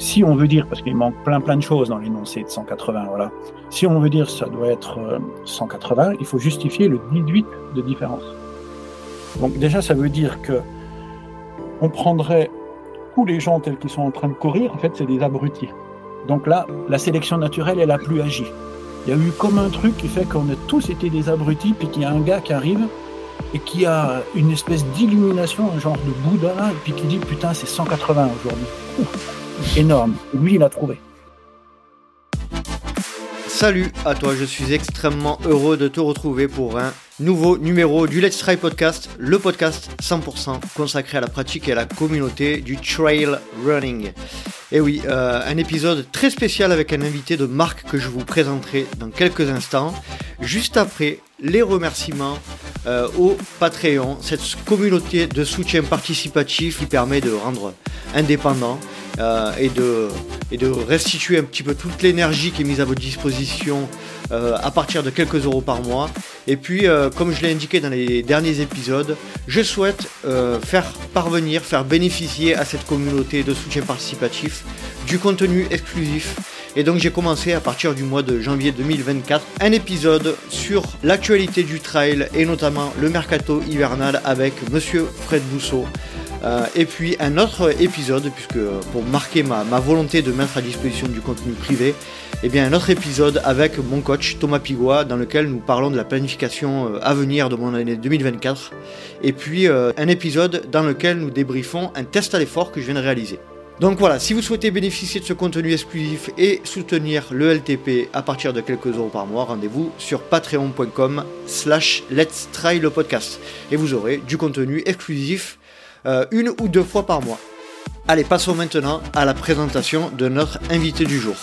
si on veut dire, parce qu'il manque plein plein de choses dans l'énoncé de 180, voilà. Si on veut dire ça doit être 180, il faut justifier le 18 de différence. Donc déjà, ça veut dire que on prendrait tous les gens tels qu'ils sont en train de courir, en fait, c'est des abrutis. Donc là, la sélection naturelle, elle a plus agi. Il y a eu comme un truc qui fait qu'on a tous été des abrutis, puis qu'il y a un gars qui arrive et qui a une espèce d'illumination, un genre de Bouddha, puis qui dit putain, c'est 180 aujourd'hui. Énorme. Lui, il a trouvé. Salut à toi, je suis extrêmement heureux de te retrouver pour un nouveau numéro du Let's Try Podcast, le podcast 100% consacré à la pratique et à la communauté du trail running. Et oui, euh, un épisode très spécial avec un invité de marque que je vous présenterai dans quelques instants, juste après les remerciements euh, au Patreon, cette communauté de soutien participatif qui permet de rendre indépendant euh, et, de, restituer un petit peu toute l'énergie qui est mise à votre disposition euh, à partir de quelques euros par mois. Et puis, euh, comme je l'ai indiqué dans les derniers épisodes, je souhaite faire parvenir, faire bénéficier à cette communauté de soutien participatif du contenu exclusif. Et donc j'ai commencé à partir du mois de janvier 2024 un épisode sur l'actualité du trail et notamment le mercato hivernal avec monsieur Fred Bousseau. Euh, et puis un autre épisode, puisque pour marquer ma, volonté de mettre à disposition du contenu privé, eh bien un autre épisode avec mon coach Thomas Pigua, dans lequel nous parlons de la planification euh, à venir de mon année 2024. Et puis euh, un épisode dans lequel nous débriefons un test à l'effort que je viens de réaliser. Donc voilà, si vous souhaitez bénéficier de ce contenu exclusif et soutenir le LTP à partir de quelques euros par mois, rendez-vous sur patreon.com slash let's try le podcast. Et vous aurez du contenu exclusif euh, une ou deux fois par mois. Allez, passons maintenant à la présentation de notre invité du jour.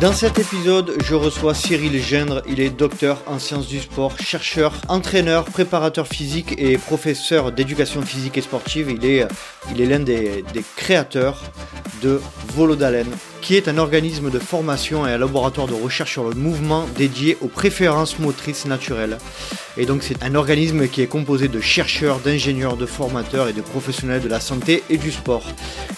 Dans cet épisode, je reçois Cyril Gendre. Il est docteur en sciences du sport, chercheur, entraîneur, préparateur physique et professeur d'éducation physique et sportive. Il est, il est l'un des, créateurs de Volodalen, qui est un organisme de formation et un laboratoire de recherche sur le mouvement dédié aux préférences motrices naturelles. Et donc c'est un organisme qui est composé de chercheurs, d'ingénieurs, de formateurs et de professionnels de la santé et du sport.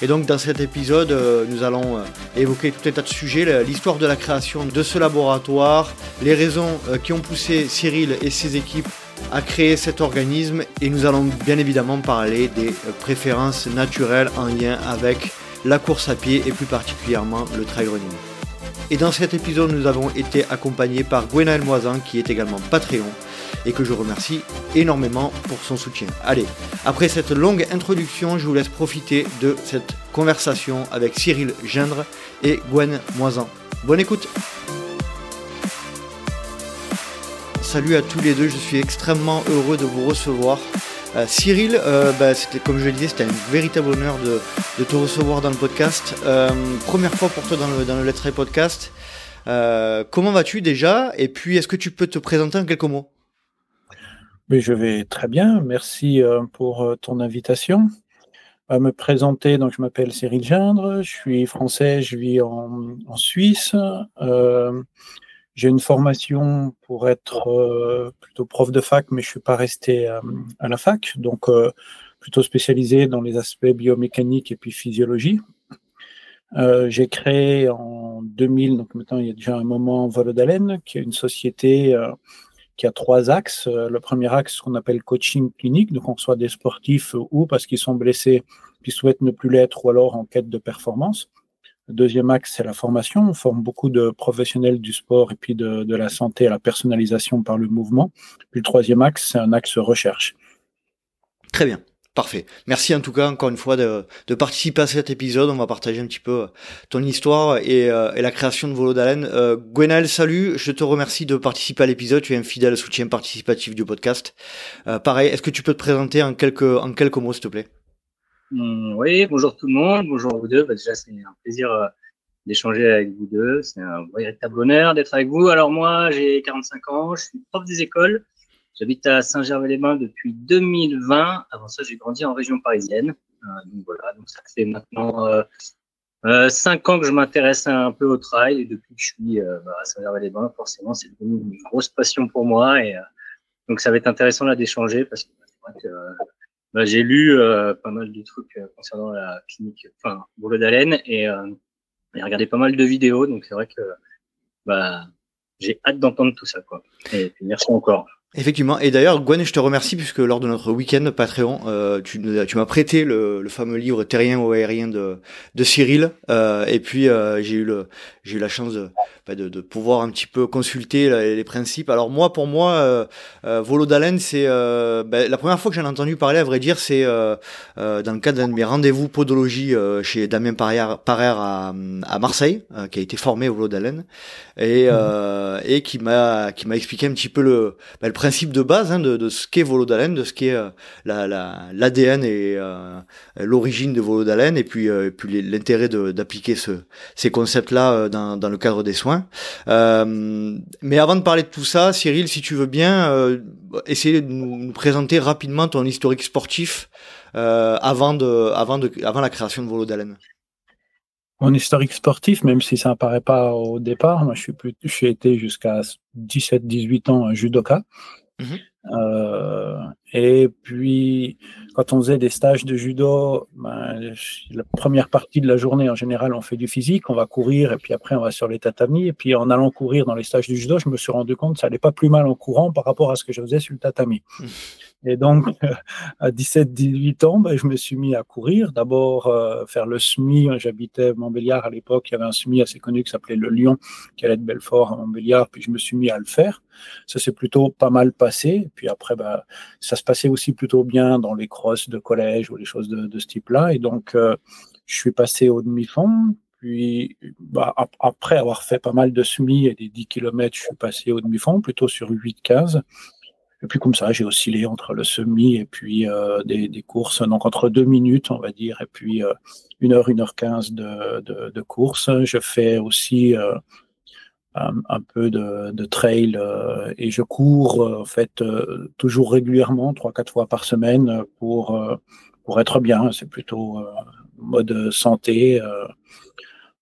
Et donc dans cet épisode, euh, nous allons euh, évoquer tout un tas de sujets, l'histoire de la création de ce laboratoire, les raisons euh, qui ont poussé Cyril et ses équipes à créer cet organisme et nous allons bien évidemment parler des préférences naturelles en lien avec la course à pied et plus particulièrement le trail running. Et dans cet épisode, nous avons été accompagnés par Gwenaël Moisan qui est également Patreon et que je remercie énormément pour son soutien. Allez, après cette longue introduction, je vous laisse profiter de cette conversation avec Cyril Gendre et Gwen Moisan. Bonne écoute Salut à tous les deux, je suis extrêmement heureux de vous recevoir euh, Cyril, euh, bah, c'était comme je le disais, c'était un véritable honneur de, te recevoir dans le podcast. Euh, première fois pour toi dans le, dans Podcast. comment vas-tu déjà? Et puis, est-ce que tu peux te présenter en quelques mots? Je vais très bien. Merci pour ton invitation. À me présenter, donc je m'appelle Cyril Gindre, je suis français, je vis en Suisse. J'ai une formation pour être euh, plutôt prof de fac, mais je suis pas resté euh, à la fac, donc euh, plutôt spécialisé dans les aspects biomécaniques et puis physiologie. j'ai créé en 2000, donc maintenant il y a déjà un moment, Volodalen, qui est une société qui a trois axes. Le premier axe qu'on appelle coaching clinique, donc on soit des sportifs ou parce qu'ils sont blessés, puis souhaitent ne plus l'être, ou alors en quête de performance. Deuxième axe, c'est la formation. On forme beaucoup de professionnels du sport et puis de, la santé à la personnalisation par le mouvement. Puis le troisième axe, c'est un axe recherche. Très bien. Parfait. Merci en tout cas encore une fois de, participer à cet épisode. On va partager un petit peu euh, ton histoire et, euh, la création de Volo d'Haleine. Euh, Gwenaël, salut. Je te remercie de participer à l'épisode. Tu es un fidèle soutien participatif du podcast. pareil, est-ce que tu peux te présenter en quelques, mots, s'il te plaît? Oui, bonjour tout le monde, bonjour vous deux. Bah, déjà, c'est un plaisir euh, d'échanger avec vous deux. C'est un véritable honneur d'être avec vous. Alors moi, j'ai 45 ans, je suis prof des écoles. J'habite à Saint-Gervais-les-Bains depuis 2020. Avant ça, j'ai grandi en région parisienne. Euh, donc voilà, donc ça fait maintenant euh, euh, cinq ans que je m'intéresse un peu au trail et depuis que je suis bah, à Saint-Gervais-les-Bains, forcément, c'est devenu une grosse passion pour moi et donc ça va être intéressant là d'échanger parce que, bah, j'ai lu euh, pas mal de trucs euh, concernant la clinique, enfin, boulot d'haleine et euh, j'ai regardé pas mal de vidéos. Donc, c'est vrai que bah, j'ai hâte d'entendre tout ça. Quoi. Et merci encore. Effectivement. Et d'ailleurs, Gwen, je te remercie puisque lors de notre week-end Patreon, euh, tu, tu m'as prêté le, le, fameux livre Terrien ou aérien de, de Cyril. Euh, et puis euh, j'ai eu le, j'ai eu la chance de, bah, de, de, pouvoir un petit peu consulter les, principes. Alors moi, pour moi, euh, euh, Volo d'haleine, c'est bah, la première fois que j'en ai entendu parler. À vrai dire, c'est dans le cadre d'un de mes rendez-vous podologie chez Damien Parer, à, à Marseille, qui a été formé Volo d'haleine et, mmh. et qui m'a qui m'a expliqué un petit peu le, bah, le principe de base hein, de, de, ce qu'est Volodalen, de ce qu'est euh, l'ADN la, et euh, l'origine de Volodalen, et puis, euh, puis l'intérêt d'appliquer ce, ces concepts-là dans, dans, le cadre des soins. mais avant de parler de tout ça, Cyril, si tu veux bien, essayer de nous, présenter rapidement ton historique sportif avant, de, avant, de, avant la création de Volodalen. Mon historique sportif, même si ça apparaît pas au départ, moi je suis plus, j'ai été jusqu'à 17-18 ans judoka. Mhm. Euh, et puis, quand on faisait des stages de judo, ben, la première partie de la journée, en général, on fait du physique, on va courir, et puis après, on va sur les tatamis. Et puis, en allant courir dans les stages de judo, je me suis rendu compte que ça allait pas plus mal en courant par rapport à ce que je faisais sur le tatami. Mhm. Et donc, à 17-18 ans, ben, je me suis mis à courir. D'abord, euh, faire le SMI. J'habitais Montbéliard à l'époque. Il y avait un SMI assez connu qui s'appelait le Lyon, qui allait de Belfort à Montbéliard. Puis je me suis mis à le faire. Ça s'est plutôt pas mal passé. Puis après, ben, ça se passait aussi plutôt bien dans les crosses de collège ou les choses de, de ce type-là. Et donc, euh, je suis passé au demi-fond. Puis, bah, après avoir fait pas mal de SMI et des 10 km, je suis passé au demi-fond, plutôt sur 8-15. Et puis comme ça, j'ai oscillé entre le semi et puis euh, des, des, courses, donc entre deux minutes, on va dire, et puis euh, une heure, une heure quinze de, de, de course. Je fais aussi euh, un, peu de, de trail euh, et je cours en fait toujours régulièrement, trois quatre fois par semaine pour pour être bien. C'est plutôt mode santé.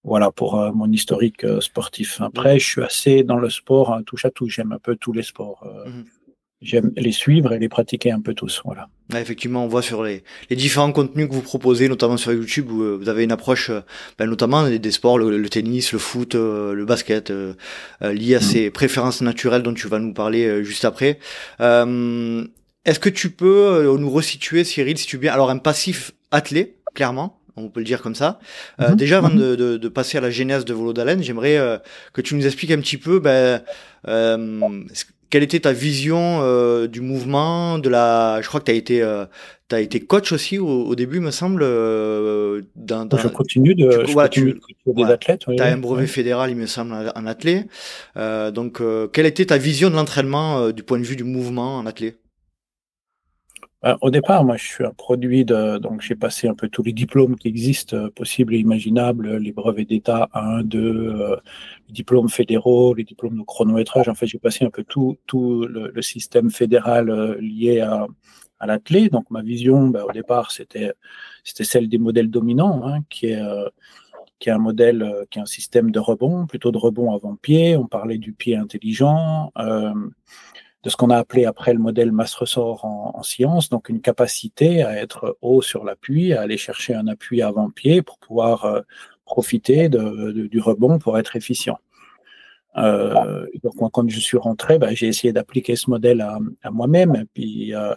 voilà pour mon historique sportif. Après, je suis assez dans le sport, hein, touche à tout. J'aime un peu tous les sports. Mmh j'aime les suivre et les pratiquer un peu tous. Voilà. effectivement, on voit sur les, les, différents contenus que vous proposez, notamment sur YouTube, où euh, vous avez une approche, euh, ben, notamment des, sports, le, tennis, le foot, euh, le basket, euh, lié à mm. ces préférences naturelles dont tu vas nous parler juste après. Est-ce que tu peux nous resituer, Cyril, si tu veux bien, alors un passif attelé, clairement, on peut le dire comme ça. Euh, mm-hmm. déjà, avant de, de, de, passer à la genèse de Volo d'Haleine, j'aimerais euh, que tu nous expliques un petit peu ben, euh, quelle était ta vision euh, du mouvement, de la. Je crois que tu as été, euh, as été coach aussi au, début, me semble. Euh, dans, Je continue de. Tu, je voilà, tu, des athlètes. Tu as un brevet fédéral, il me semble, en athlète. donc, quelle était ta vision de l'entraînement du point de vue du mouvement en athlète au départ, moi, je suis un produit de. Donc, j'ai passé un peu tous les diplômes qui existent, euh, possibles et imaginables, les brevets d'État 1, 2, euh, les diplômes fédéraux, les diplômes de chronométrage. En fait, j'ai passé un peu tout, tout le, système fédéral euh, lié à, à l'athlète. Donc, ma vision, ben, au départ, c'était c'était celle des modèles dominants, hein, qui est qui est un modèle, qui est un système de rebond, plutôt de rebond avant-pied. On parlait du pied intelligent. De ce qu'on a appelé après le modèle masse-ressort en, en, science, donc une capacité à être haut sur l'appui, à aller chercher un appui avant-pied pour pouvoir euh, profiter du rebond pour être efficient. Euh, donc moi, quand je suis rentré, ben, j'ai essayé d'appliquer ce modèle à, moi-même. Puis euh,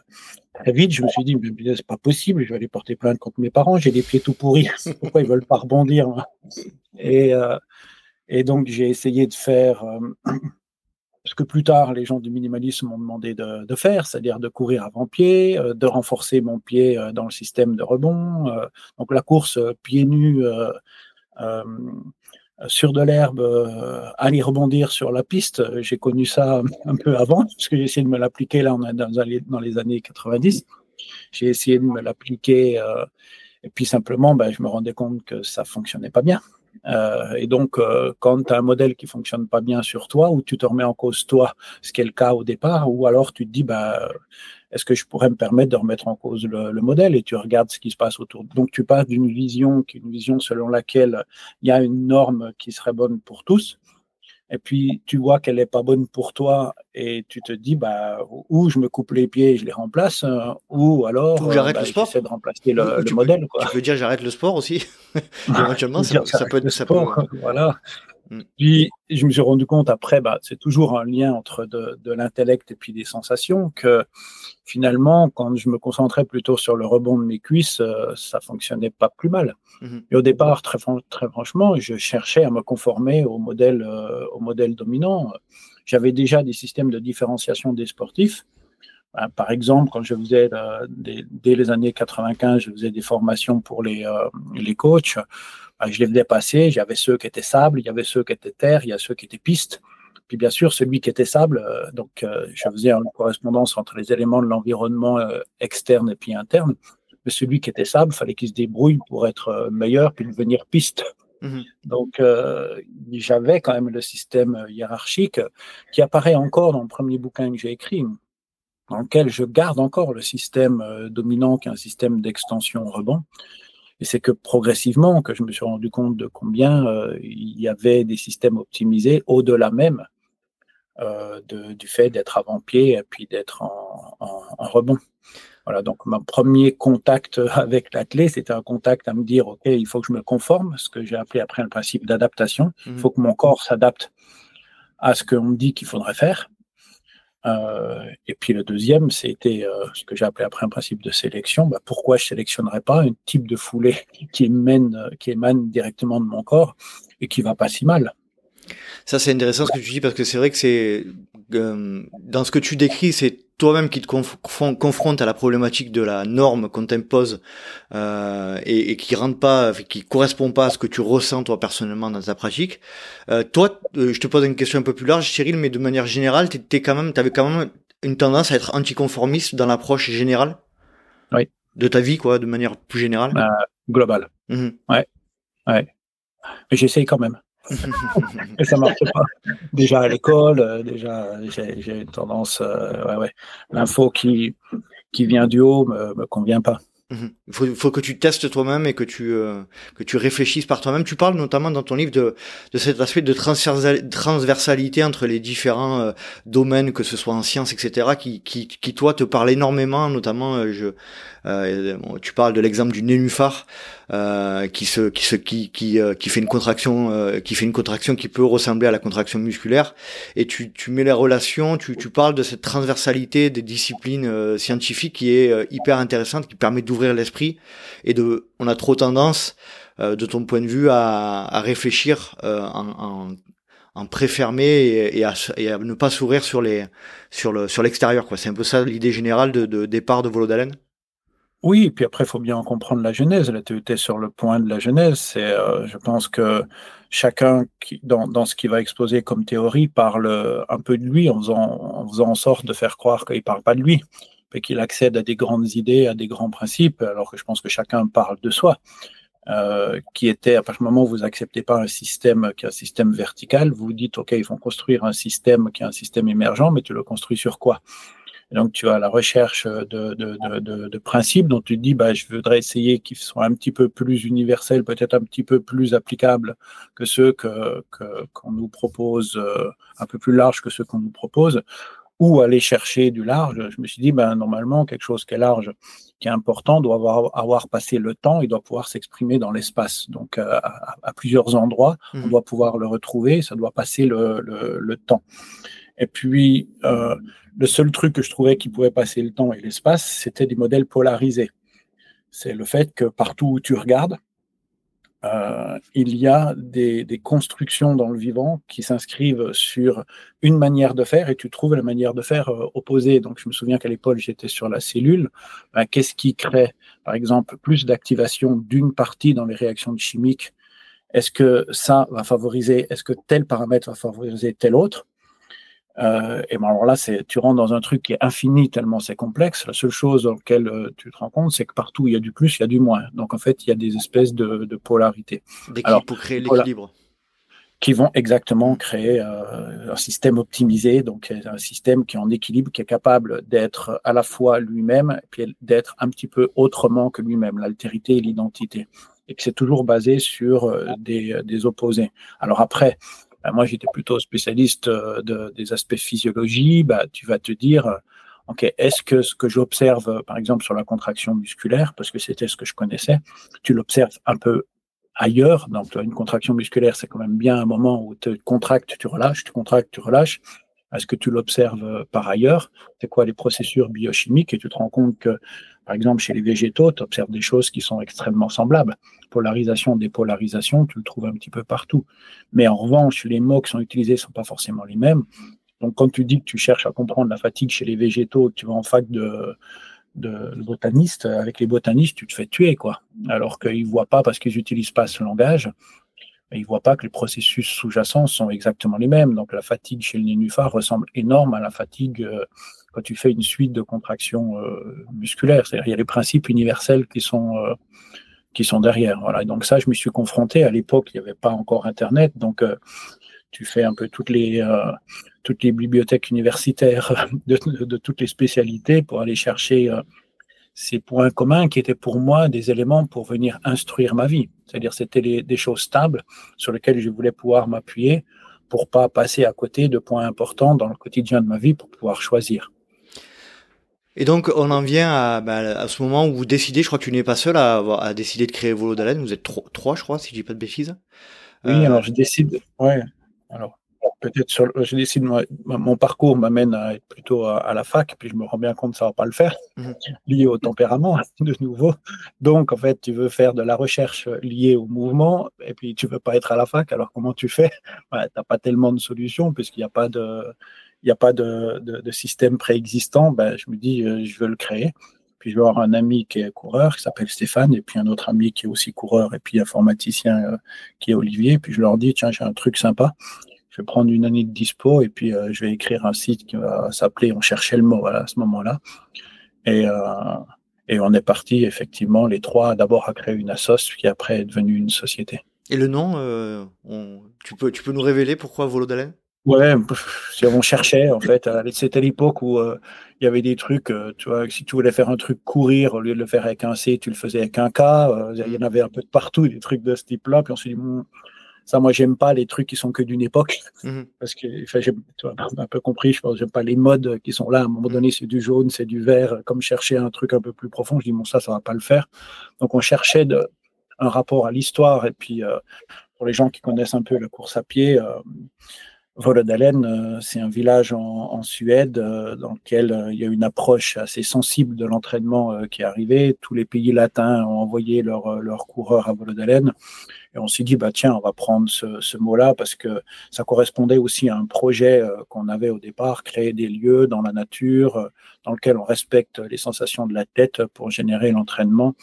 très vite, je me suis dit, mais c'est pas possible, je vais aller porter plainte contre mes parents, j'ai des pieds tout pourris, pourquoi ils veulent pas rebondir et, donc j'ai essayé de faire ce que plus tard les gens du minimalisme m'ont demandé de, faire, c'est-à-dire de courir avant-pied, euh, de renforcer mon pied euh, dans le système de rebond. Euh, donc la course pieds nus sur de l'herbe, aller rebondir sur la piste, j'ai connu ça un peu avant, parce que j'ai essayé de me l'appliquer là on est dans, dans, les années 90. J'ai essayé de me l'appliquer et puis simplement, ben, je me rendais compte que ça fonctionnait pas bien. Euh, et donc, euh, quand tu as un modèle qui fonctionne pas bien sur toi, ou tu te remets en cause toi, ce qui est le cas au départ, ou alors tu te dis, bah, est-ce que je pourrais me permettre de remettre en cause le, le modèle? Et tu regardes ce qui se passe autour. Donc, tu passes d'une vision qui est une vision selon laquelle il y a une norme qui serait bonne pour tous. Et puis tu vois qu'elle n'est pas bonne pour toi et tu te dis bah ou je me coupe les pieds et je les remplace euh, ou alors ou j'arrête bah, le sport. j'essaie de remplacer le, modèle quoi. tu peux dire j'arrête le sport aussi. Éventuellement ça, peut être ça voilà mm. puis je me suis rendu compte après bah c'est toujours un lien entre de, de l'intellect et puis des sensations que finalement quand je me concentrais plutôt sur le rebond de mes cuisses euh, ça fonctionnait pas plus mal mm-hmm. et au départ très très franchement je cherchais à me conformer au modèle euh, au modèle dominant j'avais déjà des systèmes de différenciation des sportifs. Ben, par exemple, quand je faisais, euh, dès, les années 95, je faisais des formations pour les, euh, les coachs, ben, je les faisais passer. J'avais ceux qui étaient sable, il y avait ceux qui étaient terre, il y a ceux qui étaient piste. Puis bien sûr, celui qui était sable, euh, donc je faisais une correspondance entre les éléments de l'environnement externe et puis interne. Mais celui qui était sable, fallait qu'il se débrouille pour être meilleur puis devenir piste. Mmh Donc, euh, j'avais quand même le système hiérarchique qui apparaît encore dans le premier bouquin que j'ai écrit, dans lequel je garde encore le système euh, dominant qui est un système d'extension rebond. Et c'est que progressivement que je me suis rendu compte de combien euh, il y avait des systèmes optimisés au-delà même de, du fait d'être avant-pied et puis d'être en, en, en rebond. Voilà, donc mon premier contact avec la clé, c'était un contact à me dire, OK, il faut que je me conforme, ce que j'ai appelé après le principe d'adaptation. Il faut mhm. que mon corps s'adapte à ce qu'on me dit qu'il faudrait faire. Euh, et puis le deuxième, c'était euh, ce que j'ai appelé après un principe de sélection. Bah, pourquoi je sélectionnerais pas un type de foulée qui émane, qui émane directement de mon corps et qui va pas si mal? Ça, c'est intéressant ce que tu dis parce que c'est vrai que c'est euh, dans ce que tu décris, c'est toi-même qui te confronte à la problématique de la norme qu'on t'impose euh, et, et, qui rentre pas, qui correspond pas à ce que tu ressens toi personnellement dans ta pratique. Euh, toi, euh, je te pose une question un peu plus large, Cyril, mais de manière générale, t'es quand même, t'avais quand même une tendance à être anticonformiste dans l'approche générale. Oui. De ta vie, quoi, de manière plus générale? Globale. Mmh ouais. Ouais. Mais j'essaye quand même. Et ça marche pas. Déjà à l'école, euh, déjà j'ai une tendance, euh, ouais, ouais. L'info qui, qui vient du haut me, me convient pas. Mhm. Il faut, faut, que tu testes toi-même et que tu euh, que tu réfléchisses par toi-même. Tu parles notamment dans ton livre de, de cet aspect de transversalité entre les différents euh, domaines, que ce soit en sciences, etc., qui, qui, qui toi te parle énormément. Notamment, euh, je, tu parles de l'exemple du nénuphar qui se qui se qui qui, qui fait une contraction qui fait une contraction qui peut ressembler à la contraction musculaire. Et tu, tu mets les relations. Tu, tu parles de cette transversalité des disciplines scientifiques qui est hyper intéressante, qui permet d'ouvrir l'esprit et de, on a trop tendance, euh, de ton point de vue, à, à réfléchir euh, en, en, en préfermé et, à, à, ne pas sourire sur les, sur le, sur l'extérieur. Quoi, c'est un peu ça l'idée générale de, départ de Volodalen. Oui, puis après, faut bien en comprendre la genèse. Là, tu étais sur le point de la genèse. C'est, euh, je pense que chacun, qui, dans, dans ce qu'il va exposer comme théorie, parle un peu de lui en faisant en, faisant en sorte de faire croire qu'il parle pas de lui et qu'il accède à des grandes idées, à des grands principes, alors que je pense que chacun parle de soi. Euh, qui était à partir du moment où vous acceptez pas un système qui est un système vertical, vous vous dites ok, ils vont construire un système qui est un système émergent, mais tu le construis sur quoi? Donc tu as la recherche de, de, de, de, principes dont tu dis bah je voudrais essayer qu'ils soient un petit peu plus universels, peut-être un petit peu plus applicables que ceux que qu'on nous propose, euh, un peu plus larges que ceux qu'on nous propose ou aller chercher du large, je me suis dit, ben, normalement, quelque chose qui est large, qui est important, doit avoir, avoir passé le temps, il doit pouvoir s'exprimer dans l'espace. Donc, euh, à, à, plusieurs endroits, on mmh. doit pouvoir le retrouver, ça doit passer le, le, le temps. Et puis, euh, le seul truc que je trouvais qui pouvait passer le temps et l'espace, c'était des modèles polarisés. C'est le fait que partout où tu regardes, euh, il y a des, des, constructions dans le vivant qui s'inscrivent sur une manière de faire et tu trouves la manière de faire euh, opposée. Donc, je me souviens qu'à l'époque, j'étais sur la cellule. Ben, Qu'est-ce qui crée, par exemple, plus d'activation d'une partie dans les réactions chimiques? Est-ce que ça va favoriser, est-ce que tel paramètre va favoriser tel autre? Euh, et ben alors là, c'est, tu rentres dans un truc qui est infini tellement c'est complexe. La seule chose dans laquelle euh, tu te rends compte, c'est que partout il y a du plus, il y a du moins. Donc en fait, il y a des espèces de, de polarité. Alors, pour créer l'équilibre. Qui vont exactement créer euh, un système optimisé, donc un système qui est en équilibre, qui est capable d'être à la fois lui-même et puis d'être un petit peu autrement que lui-même, l'altérité et l'identité. Et que c'est toujours basé sur des, des opposés. Alors après, bah, moi j'étais plutôt spécialiste de, des aspects physiologie, bah, tu vas te dire, ok, est-ce que ce que j'observe, par exemple, sur la contraction musculaire, parce que c'était ce que je connaissais, tu l'observes un peu ailleurs. Donc, une contraction musculaire, c'est quand même bien un moment où tu contractes, tu relâches, tu contractes, tu relâches. Est-ce que tu l'observes euh, par ailleurs? C'est quoi les processus biochimiques? Et tu te rends compte que, par exemple, chez les végétaux, tu observes des choses qui sont extrêmement semblables. Polarisation, dépolarisation, tu le trouves un petit peu partout. Mais en revanche, les mots qui sont utilisés ne sont pas forcément les mêmes. Donc, quand tu dis que tu cherches à comprendre la fatigue chez les végétaux, tu vas en fac de, botanistes, avec les botanistes, tu te fais tuer, quoi. Alors qu'ils ne voient pas, parce qu'ils n'utilisent pas ce langage, ils ne voient pas que les processus sous-jacents sont exactement les mêmes. Donc la fatigue chez le nénuphar ressemble énorme à la fatigue euh, quand tu fais une suite de contractions euh, musculaires. Il y a les principes universels qui sont euh, qui sont derrière. Voilà. donc ça, je me suis confronté. À l'époque, il n'y avait pas encore Internet, donc tu fais un peu toutes les toutes les bibliothèques universitaires de, de, toutes les spécialités pour aller chercher ces points communs qui étaient pour moi des éléments pour venir instruire ma vie. C'est-à-dire c'était des choses stables sur lesquelles je voulais pouvoir m'appuyer pour pas passer à côté de points importants dans le quotidien de ma vie pour pouvoir choisir. Et donc on en vient à, bah, à ce moment où vous décidez, je crois que tu n'es pas seul à, à décider de créer Volo d'Haleine, vous êtes trois, je crois, si je dis pas de bêtises. Oui, alors euh, je décide, ouais, alors peut-être sur, je décide, mon parcours m'amène à être plutôt à, la fac, puis je me rends bien compte que ça va pas le faire, mhm. lié au tempérament, de nouveau. Donc, en fait, tu veux faire de la recherche liée au mouvement, et puis tu veux pas être à la fac, alors comment tu fais? Bah, Tu n'as pas tellement de solutions, puisqu'il n'y a pas de, il y a pas de, système préexistant. Ben, je me dis, euh, je veux le créer. Puis je vais avoir un ami qui est coureur, qui s'appelle Stéphane, et puis un autre ami qui est aussi coureur, et puis informaticien euh, qui est Olivier. Puis je leur dis, tiens, j'ai un truc sympa je vais prendre une année de dispo et puis euh, je vais écrire un site qui va s'appeler On cherchait le mot à ce moment-là. Et, on est parti effectivement les trois d'abord à créer une assoce qui après est devenue une société. Et le nom, tu, peux, tu peux nous révéler pourquoi Volodalen Ouais, si on cherchait en fait, c'était l'époque où il y avait des trucs, tu vois, si tu voulais faire un truc courir, au lieu de le faire avec un C, tu le faisais avec un K. il y en avait un peu de partout, des trucs de ce type-là. Puis on s'est dit, ça, moi, j'aime pas les trucs qui sont que d'une époque. Mhm. Parce que, j'ai un peu compris, je pense, j'aime pas les modes qui sont là. À un moment donné, c'est du jaune, c'est du vert. Comme chercher un truc un peu plus profond, je dis, bon, ça, ça va pas le faire. Donc, on cherchait de, un rapport à l'histoire. Et puis, euh, pour les gens qui connaissent un peu la course à pied, euh, Volodalen, euh, c'est un village en, Suède euh, dans lequel euh, il y a une approche assez sensible de l'entraînement qui est arrivée. Tous les pays latins ont envoyé leurs coureurs à Volodalen. Et on s'est dit, bah, tiens, on va prendre ce, mot-là parce que ça correspondait aussi à un projet qu'on avait au départ, créer des lieux dans la nature dans lequel on respecte les sensations de la tête pour générer l'entraînement.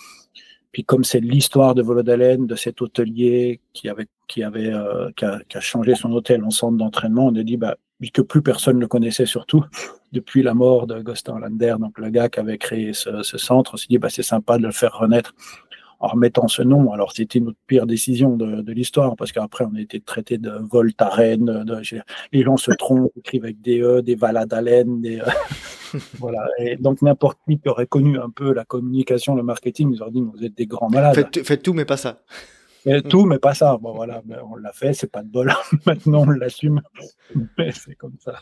Puis comme c'est l'histoire de Volodalen, de cet hôtelier qui avait qui avait euh, qui, a, changé son hôtel en centre d'entraînement, on a dit bah que plus personne ne le connaissait surtout depuis la mort de Gustin Lander, donc le gars qui avait créé ce, centre, on s'est dit bah c'est sympa de le faire renaître en remettant ce nom. Alors c'était notre pire décision de, l'histoire parce qu'après on a été traité de Voltaren, de, les gens se trompent, écrivent avec des E, des Valadalen, des euh, voilà. Et donc n'importe qui qui aurait connu un peu la communication, le marketing, nous aurait dit vous êtes des grands malades. faites tout mais pas ça. Mm. tout, mais pas ça. Bon, voilà, on l'a fait, c'est pas de bol. Maintenant, on l'assume, mais c'est comme ça.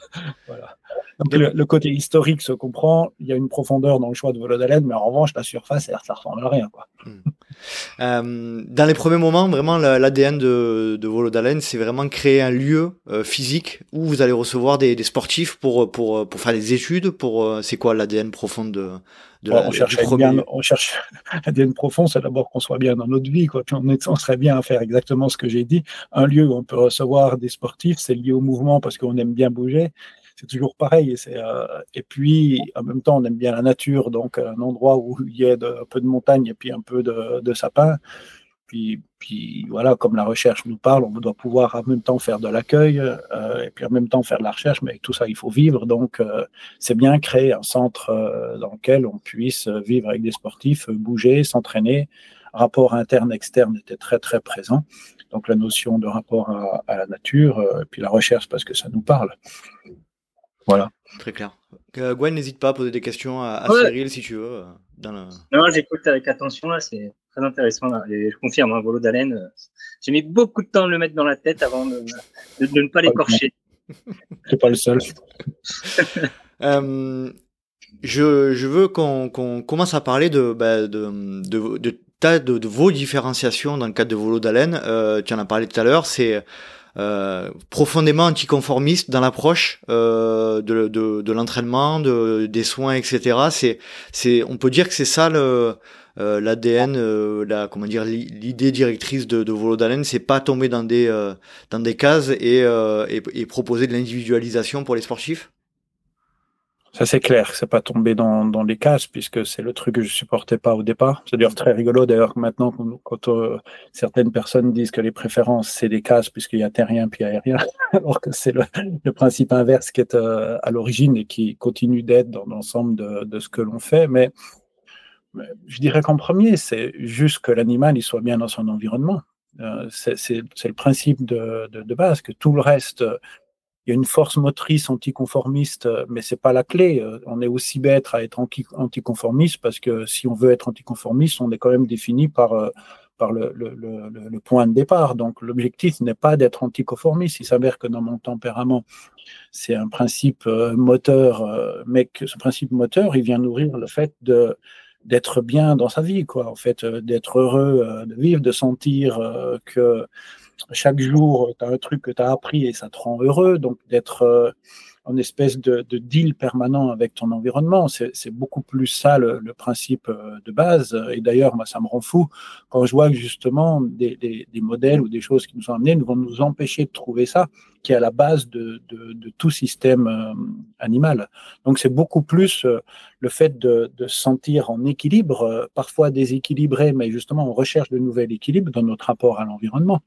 Voilà. Donc, le, côté historique se comprend. Il y a une profondeur dans le choix de Volodalen, mais en revanche, la surface, ça ressemble à rien. Quoi. Mm. Euh, dans les premiers moments, vraiment, l'ADN de, de Volodalen, c'est vraiment créer un lieu euh, physique où vous allez recevoir des, sportifs pour, pour, pour faire des études. Pour, euh, c'est quoi l'ADN profond de, on, cherche bien, on cherche profond, c'est d'abord qu'on soit bien dans notre vie. Quoi. on, est, on, serait bien à faire exactement ce que j'ai dit. Un lieu où on peut recevoir des sportifs, c'est lié au mouvement parce qu'on aime bien bouger. C'est toujours pareil. Et, euh, et, puis, en même temps, on aime bien la nature. Donc, un endroit où il y a un peu de montagne et puis un peu de, de sapin puis, puis voilà, comme la recherche nous parle, on doit pouvoir en même temps faire de l'accueil euh, et puis en même temps faire de la recherche, mais avec tout ça, il faut vivre. Donc, euh, c'est bien créer un centre euh, dans lequel on puisse vivre avec des sportifs, bouger, s'entraîner. Rapport interne-externe était très, très présent. Donc, la notion de rapport à, la nature, et puis la recherche parce que ça nous parle. Voilà. Très clair. Gwen, n'hésite pas à poser des questions à, Cyril si tu veux. Non, j'écoute avec attention là, c'est très intéressant. Et je confirme, un hein, volo d'haleine, j'ai mis beaucoup de temps à le mettre dans la tête avant de, ne pas l'écorcher. C'est pas le seul. je, veux qu'on commence à parler de, bah, de, de, de, vos différenciations dans le cadre de volo d'haleine. tu en as parlé tout à l'heure, c'est euh, profondément anticonformiste dans l'approche euh, de, de, de l'entraînement, de, des soins, etc. C'est, c'est, on peut dire que c'est ça le euh, l'ADN, euh, la comment dire, l'idée directrice de, de Volodalen, c'est pas tomber dans des dans des cases et, et, et proposer de l'individualisation pour les sportifs? Ça, c'est clair c'est pas tombé dans, dans les cases, puisque c'est le truc que je supportais pas au départ. C'est d'ailleurs très rigolo, d'ailleurs, maintenant, quand, euh, certaines personnes disent que les préférences, c'est des cases, puisqu'il y a terrien puis aérien, alors que c'est le, principe inverse qui est euh, à l'origine et qui continue d'être dans l'ensemble de, de, ce que l'on fait. Mais, je dirais qu'en premier, c'est juste que l'animal, il soit bien dans son environnement. Euh, c'est le principe de, de, base, que tout le reste il y a une force motrice anticonformiste, euh, mais c'est pas la clé. Euh, on est aussi bête à être anticonformiste parce que si on veut être anticonformiste, on est quand même défini par euh, par le, le, le, point de départ. Donc l'objectif n'est pas d'être anticonformiste. Il s'avère que dans mon tempérament, c'est un principe moteur, mais que ce principe moteur, il vient nourrir le fait de d'être bien dans sa vie, quoi. En fait, d'être heureux de vivre, de sentir que chaque jour, tu as un truc que tu as appris et ça te rend heureux. Donc, d'être euh, en espèce de, deal permanent avec ton environnement, c'est beaucoup plus ça le, principe euh, de base. Et d'ailleurs, moi, ça me rend fou quand je vois que justement des, modèles ou des choses qui nous ont amenés nous vont nous empêcher de trouver ça, qui est à la base de, de, tout système euh, animal. Donc, c'est beaucoup plus le fait de, se sentir en équilibre, parfois déséquilibré, mais justement, on recherche de nouvel équilibre dans notre rapport à l'environnement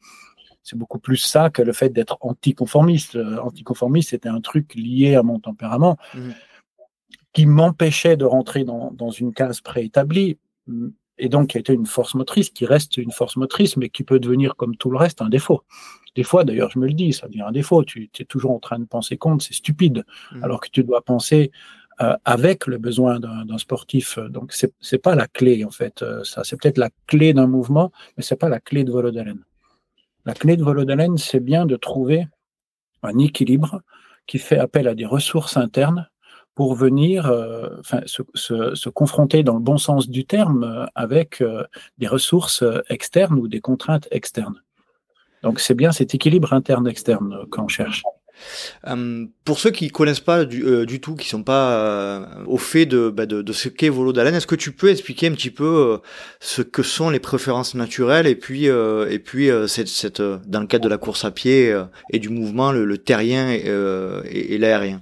c'est beaucoup plus ça que le fait d'être anticonformiste. Euh, anticonformiste, c'était un truc lié à mon tempérament mmh. qui m'empêchait de rentrer dans, une case préétablie et donc qui a été une force motrice, qui reste une force motrice, mais qui peut devenir, comme tout le reste, un défaut. Des fois, d'ailleurs, je me le dis, ça devient un défaut. Tu es toujours en train de penser contre, c'est stupide, mmh. alors que tu dois penser euh, avec le besoin d'un sportif. Donc, c'est n'est pas la clé, en fait. Euh, ça, c'est peut-être la clé d'un mouvement, mais c'est pas la clé de Volodalen. La clé de Volodalen, c'est bien de trouver un équilibre qui fait appel à des ressources internes pour venir euh, se, confronter dans le bon sens du terme euh, avec euh, des ressources externes ou des contraintes externes. Donc c'est bien cet équilibre interne-externe qu'on cherche. Euh, pour ceux qui connaissent pas du, euh, tout, qui sont pas euh, au fait de, bah, de, ce qu'est Volo d'Haleine, est-ce que tu peux expliquer un petit peu ce que sont les préférences naturelles et puis et puis cette, dans le cadre de la course à pied et du mouvement, le, terrien et, l'aérien?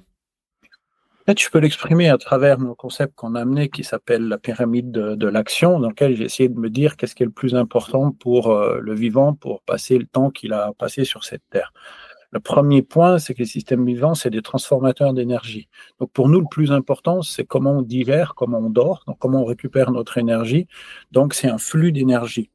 Peut-être tu peux l'exprimer à travers nos concepts qu'on a amenés qui s'appelle la pyramide de, de l'action, dans lequel j'ai essayé de me dire qu'est-ce qui est le plus important pour le vivant pour passer le temps qu'il a passé sur cette terre. Le premier point, c'est que les systèmes vivants, c'est des transformateurs d'énergie. Donc pour nous, le plus important, c'est comment on digère, comment on dort, comment on récupère notre énergie. Donc c'est un flux d'énergie.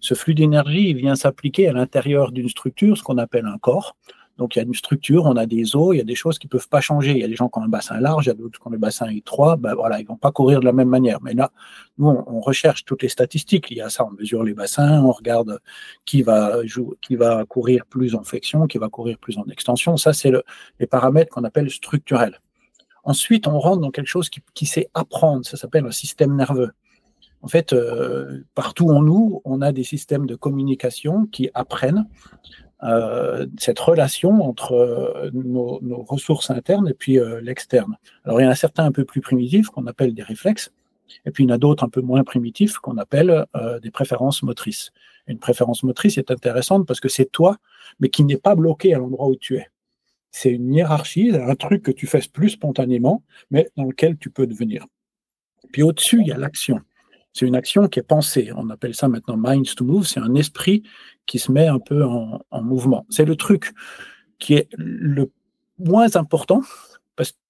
Ce flux d'énergie, vient s'appliquer à l'intérieur d'une structure, ce qu'on appelle un corps. Donc il y a une structure, on a des eaux, il y a des choses qui peuvent pas changer. Il y a des gens qui ont un bassin large, il y a d'autres qui ont un bassin étroit. Ben voilà, ils vont pas courir de la même manière. Mais là, nous, on, recherche toutes les statistiques. Y a ça, on mesure les bassins, on regarde qui va courir plus en flexion, qui va courir plus en extension. Ça, c'est le, les paramètres qu'on appelle structurels. Ensuite, on rentre dans quelque chose qui, qui sait apprendre. Ça s'appelle un système nerveux. En fait, euh, partout en nous, on a des systèmes de communication qui apprennent euh, cette relation entre euh, nos, ressources internes et puis euh, l'externe. Alors il y en a certains un peu plus primitifs qu'on appelle des réflexes, et puis il y en a d'autres un peu moins primitifs qu'on appelle des préférences motrices. Une préférence motrice est intéressante parce que c'est toi, mais qui n'est pas bloqué à l'endroit où tu es. C'est une hiérarchie, un truc que tu fais plus spontanément, mais dans lequel tu peux devenir. Puis au-dessus, il y a l'action. C'est une action qui est pensée. On appelle ça maintenant minds to move. C'est un esprit qui se met un peu en, mouvement. C'est le truc qui est le moins important,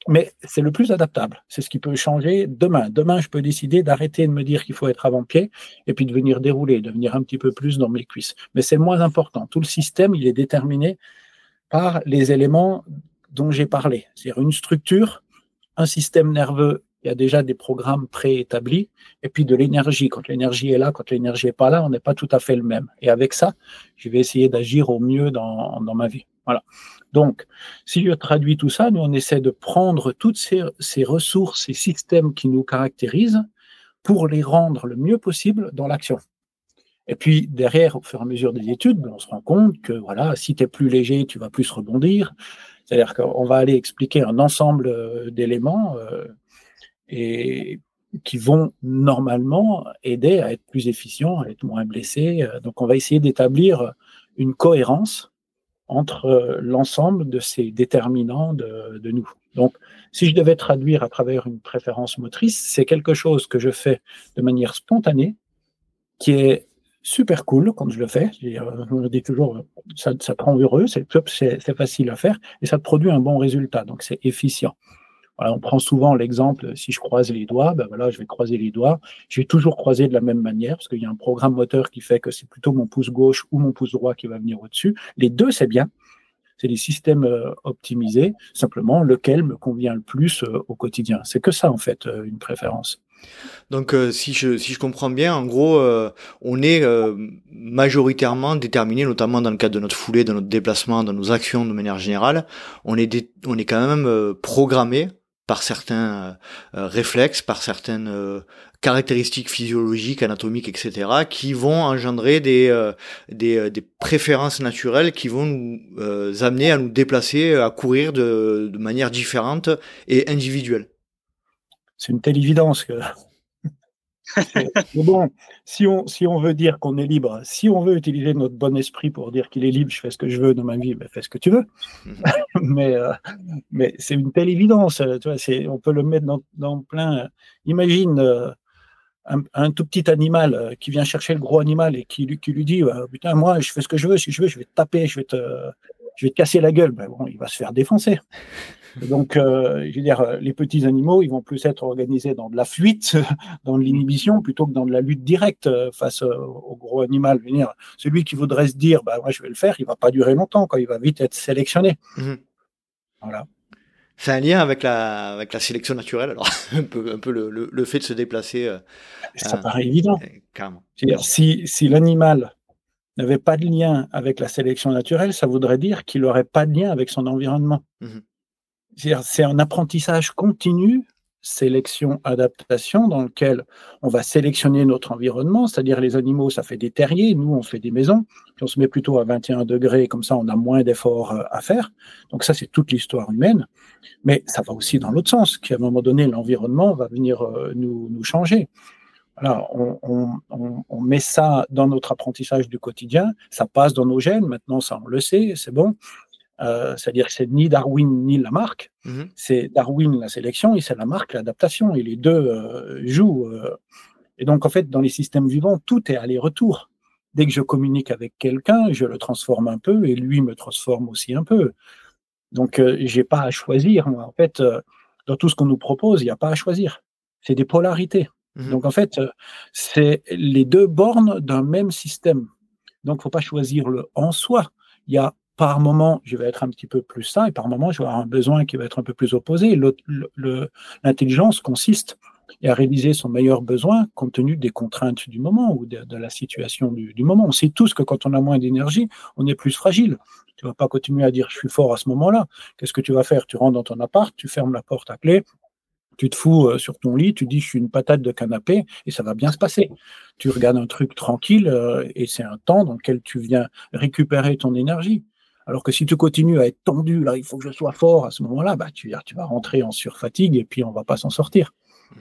mais c'est le plus adaptable. C'est ce qui peut changer demain. Demain, je peux décider d'arrêter de me dire qu'il faut être avant-pied et puis de venir dérouler, de venir un petit peu plus dans mes cuisses. Mais c'est moins important. Tout le système, il est déterminé par les éléments dont j'ai parlé. C'est-à-dire une structure, un système nerveux il y a déjà des programmes préétablis, et puis de l'énergie. Quand l'énergie est là, quand l'énergie n'est pas là, on n'est pas tout à fait le même. Et avec ça, je vais essayer d'agir au mieux dans, dans, ma vie. Voilà. Donc, si je traduis tout ça, nous, on essaie de prendre toutes ces, ces ressources, ces systèmes qui nous caractérisent pour les rendre le mieux possible dans l'action. Et puis derrière, au fur et à mesure des études, ben, on se rend compte que voilà, si tu es plus léger, tu vas plus rebondir. C'est-à-dire qu'on va aller expliquer un ensemble euh, d'éléments euh, et qui vont normalement aider à être plus efficient, à être moins blessé. Euh, donc on va essayer d'établir une cohérence entre l'ensemble de ces déterminants de, nous. Donc, si je devais traduire à travers une préférence motrice, c'est quelque chose que je fais de manière spontanée, qui est super cool quand je le fais. Je dis toujours, ça, ça te rend heureux, c'est facile à faire et ça produit un bon résultat. Donc, c'est efficient. On prend souvent l'exemple, si je croise les doigts, ben voilà, je vais croiser les doigts. Je vais toujours croiser de la même manière parce qu'il y a un programme moteur qui fait que c'est plutôt mon pouce gauche ou mon pouce droit qui va venir au-dessus. Les deux, c'est bien. C'est des systèmes euh, optimisés, simplement lequel me convient le plus euh, au quotidien. C'est que ça, en fait, euh, une préférence. Donc, si, je, si je comprends bien, en gros, on est majoritairement déterminé, notamment dans le cadre de notre foulée, de notre déplacement, dans nos actions de manière générale, on est, on est quand même programmé par certains réflexes, par certaines caractéristiques physiologiques, anatomiques, etc., qui vont engendrer des, euh, des, euh, des, préférences naturelles qui vont nous euh, amener à nous déplacer, à courir de, de manière différente et individuelle. C'est une telle évidence que. Mais bon, si on, si on veut dire qu'on est libre, si on veut utiliser notre bon esprit pour dire qu'il est libre, je fais ce que je veux dans ma vie, ben fais ce que tu veux. Mhm. mais mais c'est une telle évidence. Tu vois, on peut le mettre dans, dans plein. Imagine un, tout petit animal euh, qui vient chercher le gros animal et qui, qui lui dit Putain, moi, je fais ce que je veux, si je veux, je vais te taper, je vais te, je vais te casser la gueule. Ben bon, il va se faire défoncer. Donc, euh, je veux dire, les petits animaux, ils vont plus être organisés dans de la fuite, dans de l'inhibition, plutôt que dans de la lutte directe euh, face au gros animal. Celui qui voudrait se dire, bah, moi, je vais le faire, il va pas durer longtemps, quoi. Il va vite être sélectionné. Mmh. Voilà. C'est un lien avec la, avec la sélection naturelle, alors un peu, un peu le, le, fait de se déplacer. Euh, ça paraît évident. Euh, si, si l'animal n'avait pas de lien avec la sélection naturelle, ça voudrait dire qu'il n'aurait pas de lien avec son environnement. Mmh c'est un apprentissage continu sélection-adaptation dans lequel on va sélectionner notre environnement, c'est-à-dire les animaux, ça fait des terriers, nous, on fait des maisons, puis on se met plutôt à 21 degrés, comme ça, on a moins d'efforts euh, à faire. Donc ça, c'est toute l'histoire humaine. Mais ça va aussi dans l'autre sens, qu'à un moment donné, l'environnement va venir euh, nous, changer. On, on, met ça dans notre apprentissage du quotidien, ça passe dans nos gènes, maintenant ça on le sait, c'est bon. Euh, c'est-à-dire que c'est ni Darwin ni Lamarck, mhm. c'est Darwin la sélection et c'est Lamarck l'adaptation, et les deux euh, jouent. Euh. Et donc, en fait, dans les systèmes vivants, tout est aller-retour. Dès que je communique avec quelqu'un, je le transforme un peu et lui me transforme aussi un peu. Donc, j'ai pas à choisir. En fait, dans tout ce qu'on nous propose, il n'y a pas à choisir. C'est des polarités. Mhm. Donc, en fait, c'est les deux bornes d'un même système. Donc, faut pas choisir le en soi. Il y a par moment, je vais être un petit peu plus ça, et par moment, je vais avoir un besoin qui va être un peu plus opposé. L'intelligence consiste à réaliser son meilleur besoin compte tenu des contraintes du moment ou de, la situation du, moment. On sait tous que quand on a moins d'énergie, on est plus fragile. Tu vas pas continuer à dire je suis fort à ce moment-là. Qu'est-ce que tu vas faire? Tu rentres dans ton appart, tu fermes la porte à clé, tu te fous euh, sur ton lit, tu dis je suis une patate de canapé et ça va bien se passer. Tu regardes un truc tranquille euh, et c'est un temps dans lequel tu viens récupérer ton énergie. Alors que si tu continues à être tendu, là, il faut que je sois fort à ce moment-là, bah, tu, tu vas rentrer en surfatigue et puis on va pas s'en sortir. Mmh.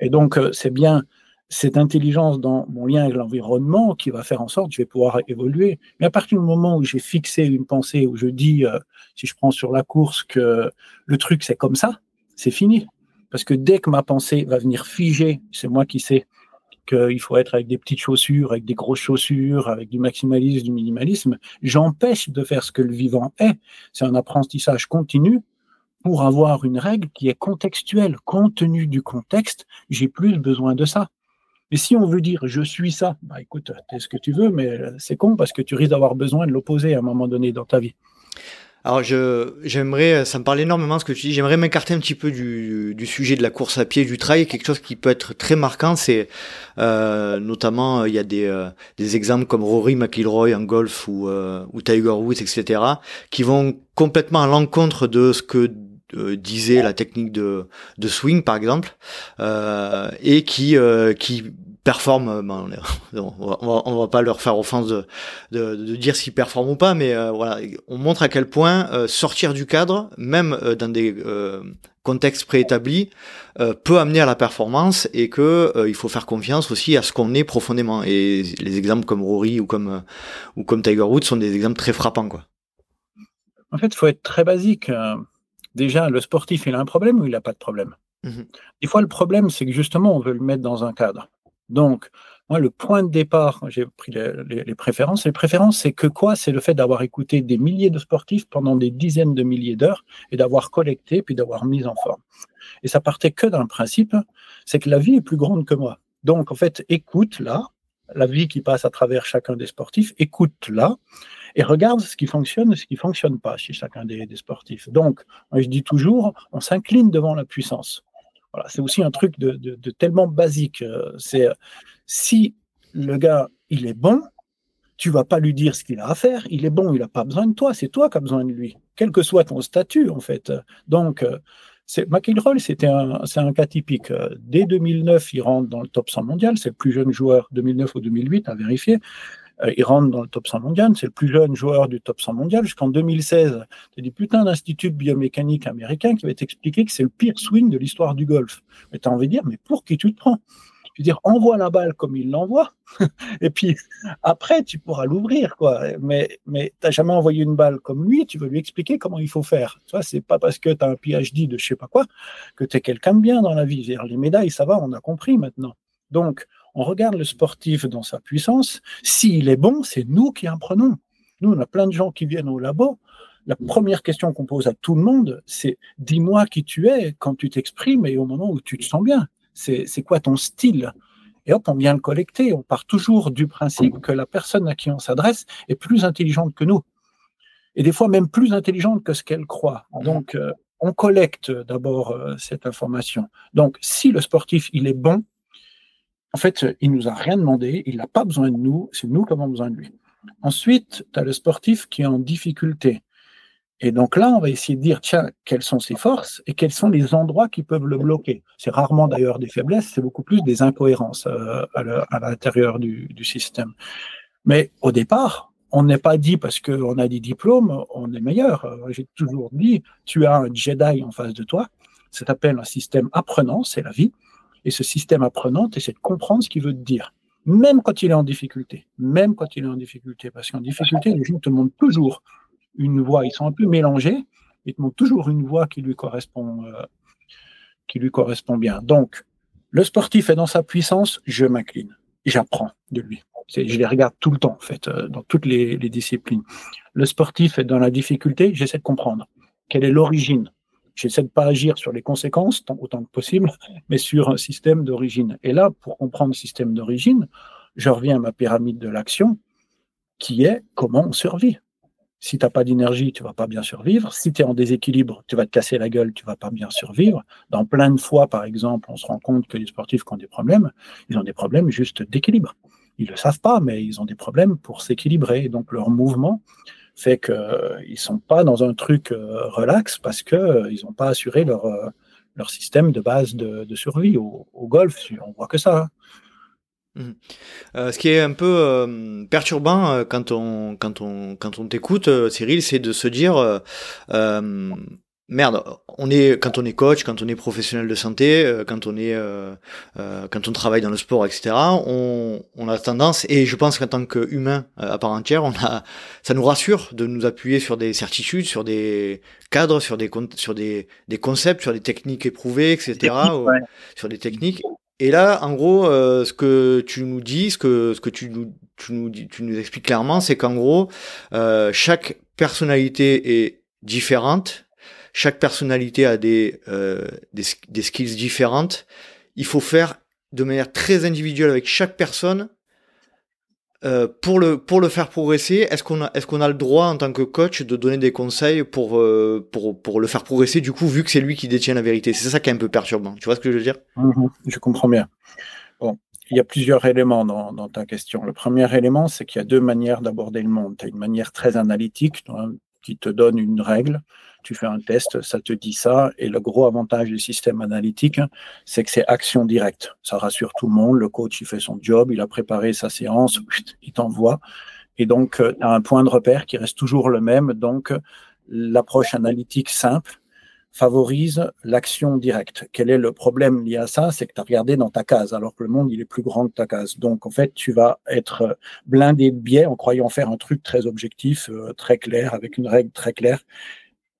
Et donc, euh, c'est bien cette intelligence dans mon lien avec l'environnement qui va faire en sorte que je vais pouvoir évoluer. Mais à partir du moment où j'ai fixé une pensée, où je dis, euh, si je prends sur la course que le truc c'est comme ça, c'est fini. Parce que dès que ma pensée va venir figer, c'est moi qui sais, qu'il faut être avec des petites chaussures, avec des grosses chaussures, avec du maximalisme, du minimalisme, j'empêche de faire ce que le vivant est. C'est un apprentissage continu pour avoir une règle qui est contextuelle. Compte tenu du contexte, j'ai plus besoin de ça. Mais si on veut dire je suis ça, bah écoute, fais ce que tu veux, mais c'est con parce que tu risques d'avoir besoin de l'opposé à un moment donné dans ta vie. Alors je j'aimerais, ça me parle énormément ce que tu dis. J'aimerais m'écarter un petit peu du, du sujet de la course à pied, du trail. Quelque chose qui peut être très marquant, c'est euh, notamment il y a des euh, des exemples comme Rory McIlroy en golf ou euh, ou Tiger Woods, etc. qui vont complètement à l'encontre de ce que disait la technique de, de swing par exemple euh, et qui qui performent, euh, ben, on, va, va, pas leur faire offense de, de, de dire s'ils performent ou pas, mais euh, voilà, on montre à quel point euh, sortir du cadre, même dans des contextes préétablis, peut amener à la performance et que il faut faire confiance aussi à ce qu'on est profondément. Et les exemples comme Rory ou comme ou comme Tiger Woods sont des exemples très frappants, quoi. En fait, il faut être très basique. Déjà, le sportif, il a un problème ou il n'a pas de problème? Mmh Des fois, le problème, c'est que justement, on veut le mettre dans un cadre. Donc, moi, le point de départ, j'ai pris les, préférences. Les préférences, c'est que quoi? C'est le fait d'avoir écouté des milliers de sportifs pendant des dizaines de milliers d'heures et d'avoir collecté puis d'avoir mis en forme. Et ça partait que d'un principe, c'est que la vie est plus grande que moi. Donc, en fait, écoute là, la vie qui passe à travers chacun des sportifs, écoute là et regarde ce qui fonctionne et ce qui fonctionne pas chez chacun des, des sportifs. Donc, je dis toujours, on s'incline devant la puissance c'est aussi un truc de, tellement basique. Euh, c'est euh, si le gars il est bon, tu vas pas lui dire ce qu'il a à faire. Il est bon, il n'a pas besoin de toi. C'est toi qui as besoin de lui, quel que soit ton statut en fait. Donc euh, McIlroy, c'était un, c'est un cas typique. Dès 2009, il rentre dans le top 100 mondial. C'est le plus jeune joueur 2009 ou 2008 à vérifier. Euh, il rentre dans le top 100 mondial, c'est le plus jeune joueur du top 100 mondial. Jusqu'en 2016, c'est des putains d'instituts biomécaniques américains qui va t'expliquer que c'est le pire swing de l'histoire du golf. Mais tu as envie de dire, mais pour qui tu te prends? Je veux dire, envoie la balle comme il l'envoie, et puis après, tu pourras l'ouvrir, quoi. Mais, mais tu n'as jamais envoyé une balle comme lui, tu veux lui expliquer comment il faut faire. Tu vois, c'est pas parce que tu as un PhD de je sais pas quoi que tu es quelqu'un de bien dans la vie. Les médailles, ça va, on a compris maintenant. Donc, on regarde le sportif dans sa puissance. S'il est bon, c'est nous qui apprenons. Nous, on a plein de gens qui viennent au labo. La première question qu'on pose à tout le monde, c'est dis-moi qui tu es quand tu t'exprimes et au moment où tu te sens bien. C'est quoi ton style? Et hop, on vient le collecter. On part toujours du principe que la personne à qui on s'adresse est plus intelligente que nous. Et des fois même plus intelligente que ce qu'elle croit. Donc, euh, on collecte d'abord euh, cette information. Donc, si le sportif, il est bon, en fait, il nous a rien demandé, il n'a pas besoin de nous, c'est nous qui avons besoin de lui. Ensuite, tu as le sportif qui est en difficulté. Et donc là, on va essayer de dire, tiens, quelles sont ses forces et quels sont les endroits qui peuvent le bloquer. C'est rarement d'ailleurs des faiblesses, c'est beaucoup plus des incohérences euh, à l'intérieur du, du, système. Mais au départ, on n'est pas dit parce qu'on a des diplômes, on est meilleur. J'ai toujours dit, tu as un Jedi en face de toi, ça s'appelle un système apprenant, c'est la vie. Et ce système apprenant, c'est de comprendre ce qu'il veut te dire, même quand il est en difficulté. Même quand il est en difficulté. Parce qu'en difficulté, les gens te montrent toujours une voix. Ils sont un peu mélangés. Ils te montrent toujours une voix qui lui correspond, euh, qui lui correspond bien. Donc, le sportif est dans sa puissance, je m'incline. J'apprends de lui. Je les regarde tout le temps, en fait, euh, dans toutes les disciplines. Le sportif est dans la difficulté, j'essaie de comprendre. Quelle est l'origine J'essaie de pas agir sur les conséquences tant, autant que possible, mais sur un système d'origine. Et là, pour comprendre le système d'origine, je reviens à ma pyramide de l'action, qui est comment on survit. Si tu n'as pas d'énergie, tu vas pas bien survivre. Si tu es en déséquilibre, tu vas te casser la gueule, tu vas pas bien survivre. Dans plein de fois, par exemple, on se rend compte que les sportifs qui ont des problèmes, ils ont des problèmes juste d'équilibre. Ils le savent pas, mais ils ont des problèmes pour s'équilibrer. Donc leur mouvement fait qu'ils euh, ne sont pas dans un truc euh, relax parce qu'ils euh, n'ont pas assuré leur, leur système de base de, survie. Au, golf, on voit que ça. Mmh. ce qui est un peu perturbant quand on quand on quand on t'écoute, Cyril, c'est de se dire merde, on est quand on est coach, quand on est professionnel de santé, euh, quand on est euh, euh, quand on travaille dans le sport, etc. On, on a tendance et je pense qu'en tant qu'humain à part entière, on a ça nous rassure de nous appuyer sur des certitudes, sur des cadres, sur des sur des, des concepts, sur des techniques éprouvées, etc. Sur des techniques. Et là, en gros, ce que tu nous dis, ce que ce que tu nous tu nous, tu nous expliques clairement, c'est qu'en gros, chaque personnalité est différente chaque personnalité a des, euh, des, skills différentes. Il faut faire de manière très individuelle avec chaque personne Euh, pour, le, pour le faire progresser, est-ce qu'on a, est qu'on a le droit en tant que coach de donner des conseils pour, euh, pour, pour le faire progresser, du coup, vu que c'est lui qui détient la vérité? C'est ça qui est un peu perturbant. Tu vois ce que je veux dire? Mhm, Je comprends bien. Bon, il y a plusieurs éléments dans ta question. Le premier élément, c'est qu'il y a deux manières d'aborder le monde. Tu as une manière très analytique qui te donne une règle tu fais un test, ça te dit ça. Et le gros avantage du système analytique, c'est que c'est action directe. Ça rassure tout le monde. Le coach, il fait son job, il a préparé sa séance, il t'envoie. Et donc, euh, tu as un point de repère qui reste toujours le même. Donc, l'approche analytique simple favorise l'action directe. Quel est le problème lié à ça? C'est que tu as regardé dans ta case, alors que le monde, il est plus grand que ta case. Donc, en fait, tu vas être blindé de biais en croyant faire un truc très objectif, euh, très clair, avec une règle très claire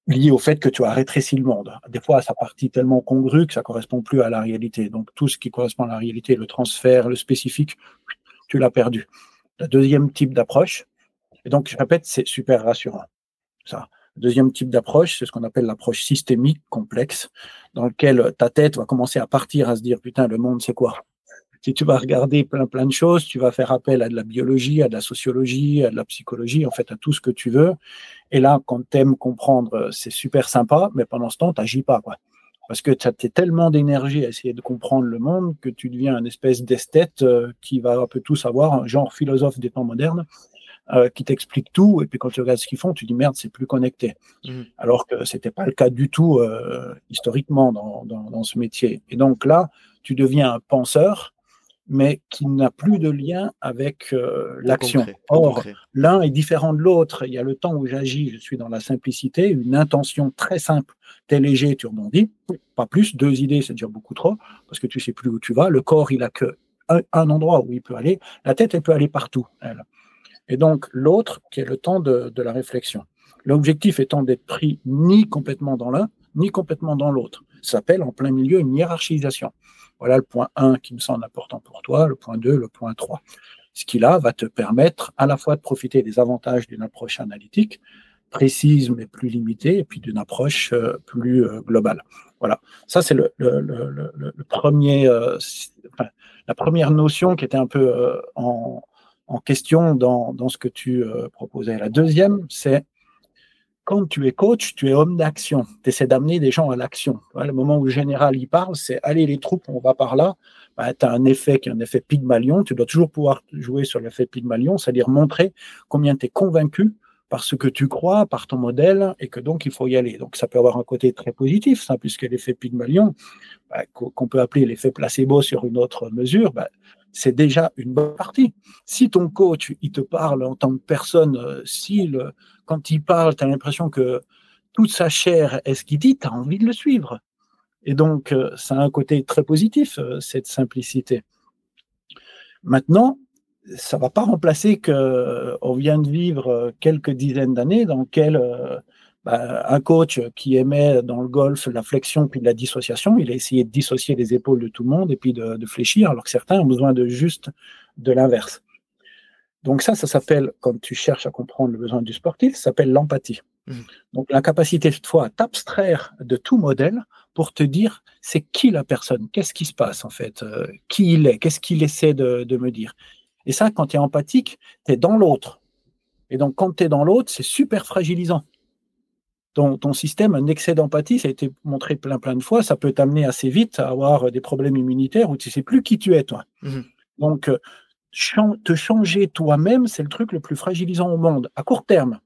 lié au fait que tu as rétréci le monde. Des fois, ça partie tellement congrue que ça correspond plus à la réalité. Donc, tout ce qui correspond à la réalité, le transfert, le spécifique, tu l'as perdu. Le deuxième type d'approche, et donc, je répète, c'est super rassurant. Ça. Deuxième type d'approche, c'est ce qu'on appelle l'approche systémique complexe, dans lequel ta tête va commencer à partir à se dire, putain, le monde, c'est quoi? Si tu vas regarder plein plein de choses, tu vas faire appel à de la biologie, à de la sociologie, à de la psychologie, en fait à tout ce que tu veux. Et là, quand tu aimes comprendre, euh, c'est super sympa, mais pendant ce temps, tu n'agis pas. Quoi. Parce que tu as tellement d'énergie à essayer de comprendre le monde que tu deviens une espèce d'esthète euh, qui va un peu tout savoir, un genre philosophe des temps modernes, euh, qui t'explique tout. Et puis quand tu regardes ce qu'ils font, tu dis merde, c'est plus connecté. Mmh. Alors que c'était pas le cas du tout historiquement dans, dans, dans, ce métier. Et donc là, tu deviens un penseur mais qui n'a plus de lien avec euh, l'action. Or, l'un est différent de l'autre. Il y a le temps où j'agis, je suis dans la simplicité, une intention très simple. T'es léger, tu rebondis, pas plus. Deux idées, c'est déjà beaucoup trop, parce que tu sais plus où tu vas. Le corps, il a que un, endroit où il peut aller. La tête, elle peut aller partout. Elle. Et donc, l'autre, qui est le temps de, de la réflexion. L'objectif étant d'être pris ni complètement dans l'un, ni complètement dans l'autre. Ça s'appelle en plein milieu une hiérarchisation. Voilà le point 1 qui me semble important pour toi, le point 2, le point 3. Ce qui là va te permettre à la fois de profiter des avantages d'une approche analytique, précise mais plus limitée, et puis d'une approche euh, plus euh, globale. Voilà, ça c'est le, premier, euh, la première notion qui était un peu en, question dans, dans, ce que tu proposais. La deuxième, c'est quand tu es coach, tu es homme d'action. Tu essaies d'amener des gens à l'action. Le moment où le général y parle, c'est allez les troupes, on va par là. Bah, tu as un effet qui est un effet Pygmalion. Tu dois toujours pouvoir jouer sur l'effet Pygmalion, c'est-à-dire montrer combien tu es convaincu par ce que tu crois, par ton modèle, et que donc il faut y aller. Donc ça peut avoir un côté très positif, puisque l'effet Pygmalion, bah, qu'on peut appeler l'effet placebo sur une autre mesure, bah, c'est déjà une bonne partie. Si ton coach, il te parle en tant que personne, euh, si quand il parle, tu as l'impression que toute sa chair est ce qu'il dit, tu as envie de le suivre. Et donc, euh, ça a un côté très positif, euh, cette simplicité. Maintenant, ça va pas remplacer qu'on vient de vivre quelques dizaines d'années dans lesquelles bah, un coach qui aimait dans le golf la flexion puis de la dissociation, il a essayé de dissocier les épaules de tout le monde et puis de, fléchir, alors que certains ont besoin de juste de l'inverse. Donc ça, ça s'appelle, quand tu cherches à comprendre le besoin du sportif, ça s'appelle l'empathie. Mmh. Donc la capacité toi à t'abstraire de tout modèle pour te dire c'est qui la personne, qu'est-ce qui se passe en fait, euh, qui il est, qu'est-ce qu'il essaie de, de, me dire? Et ça, quand tu es empathique, tu es dans l'autre. Et donc quand tu es dans l'autre, c'est super fragilisant ton, système, un excès d'empathie, ça a été montré plein plein de fois, ça peut t'amener assez vite à avoir des problèmes immunitaires où tu sais plus qui tu es, toi. Mmh Donc, euh, te changer toi-même, c'est le truc le plus fragilisant au monde, à court terme,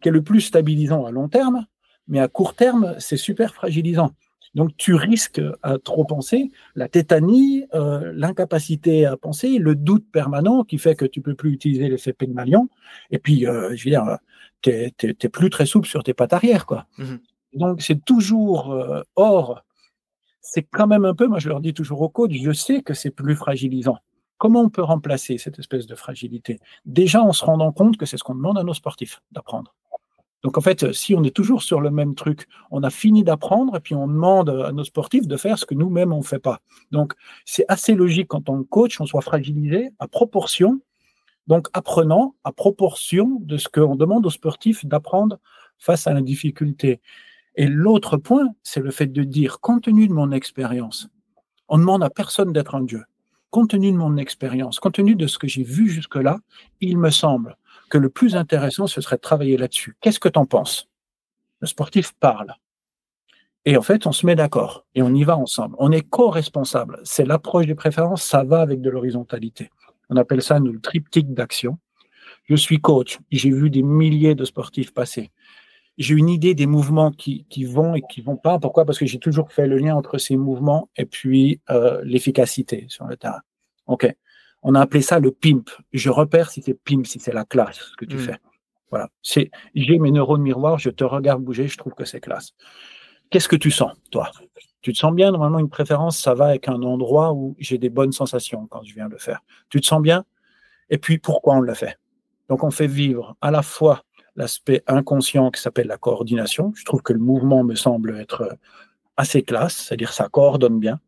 qui est le plus stabilisant à long terme, mais à court terme, c'est super fragilisant. Donc tu risques à trop penser, la tétanie, euh, l'incapacité à penser, le doute permanent qui fait que tu peux plus utiliser l'effet Pygmalion. Et puis, euh, je veux dire, tu n'es plus très souple sur tes pattes arrière. Quoi. Mmh Donc, c'est toujours euh, or. C'est quand même un peu, moi je leur dis toujours au coach, je sais que c'est plus fragilisant. Comment on peut remplacer cette espèce de fragilité? Déjà en se rendant compte que c'est ce qu'on demande à nos sportifs d'apprendre. Donc en fait, si on est toujours sur le même truc, on a fini d'apprendre et puis on demande à nos sportifs de faire ce que nous-mêmes on ne fait pas. Donc c'est assez logique tant que coach, on soit fragilisé à proportion donc, apprenant à proportion de ce qu'on demande aux sportifs d'apprendre face à la difficulté. Et l'autre point, c'est le fait de dire, compte tenu de mon expérience, on demande à personne d'être un dieu. compte tenu de mon expérience, compte tenu de ce que j'ai vu jusque-là, il me semble que le plus intéressant, ce serait de travailler là-dessus. Qu'est-ce que tu en penses? Le sportif parle. Et en fait, on se met d'accord et on y va ensemble. On est co-responsable. C'est l'approche des préférences, ça va avec de l'horizontalité. On appelle ça le triptyque d'action. Je suis coach, j'ai vu des milliers de sportifs passer. J'ai une idée des mouvements qui, qui, vont et qui vont pas. Pourquoi? Parce que j'ai toujours fait le lien entre ces mouvements et puis euh, l'efficacité sur le terrain. Ok. On a appelé ça le pimp. Je repère si c'est pimp, si c'est la classe ce que tu hmm. fais. Voilà. C'est j'ai mes neurones miroirs, je te regarde bouger, je trouve que c'est classe. Qu'est-ce que tu sens, toi? Tu te sens bien? Normalement, une préférence, ça va avec un endroit où j'ai des bonnes sensations quand je viens le faire. Tu te sens bien? Et puis, pourquoi on le fait? Donc, on fait vivre à la fois l'aspect inconscient qui s'appelle la coordination. Je trouve que le mouvement me semble être assez classe, c'est-à-dire ça coordonne bien.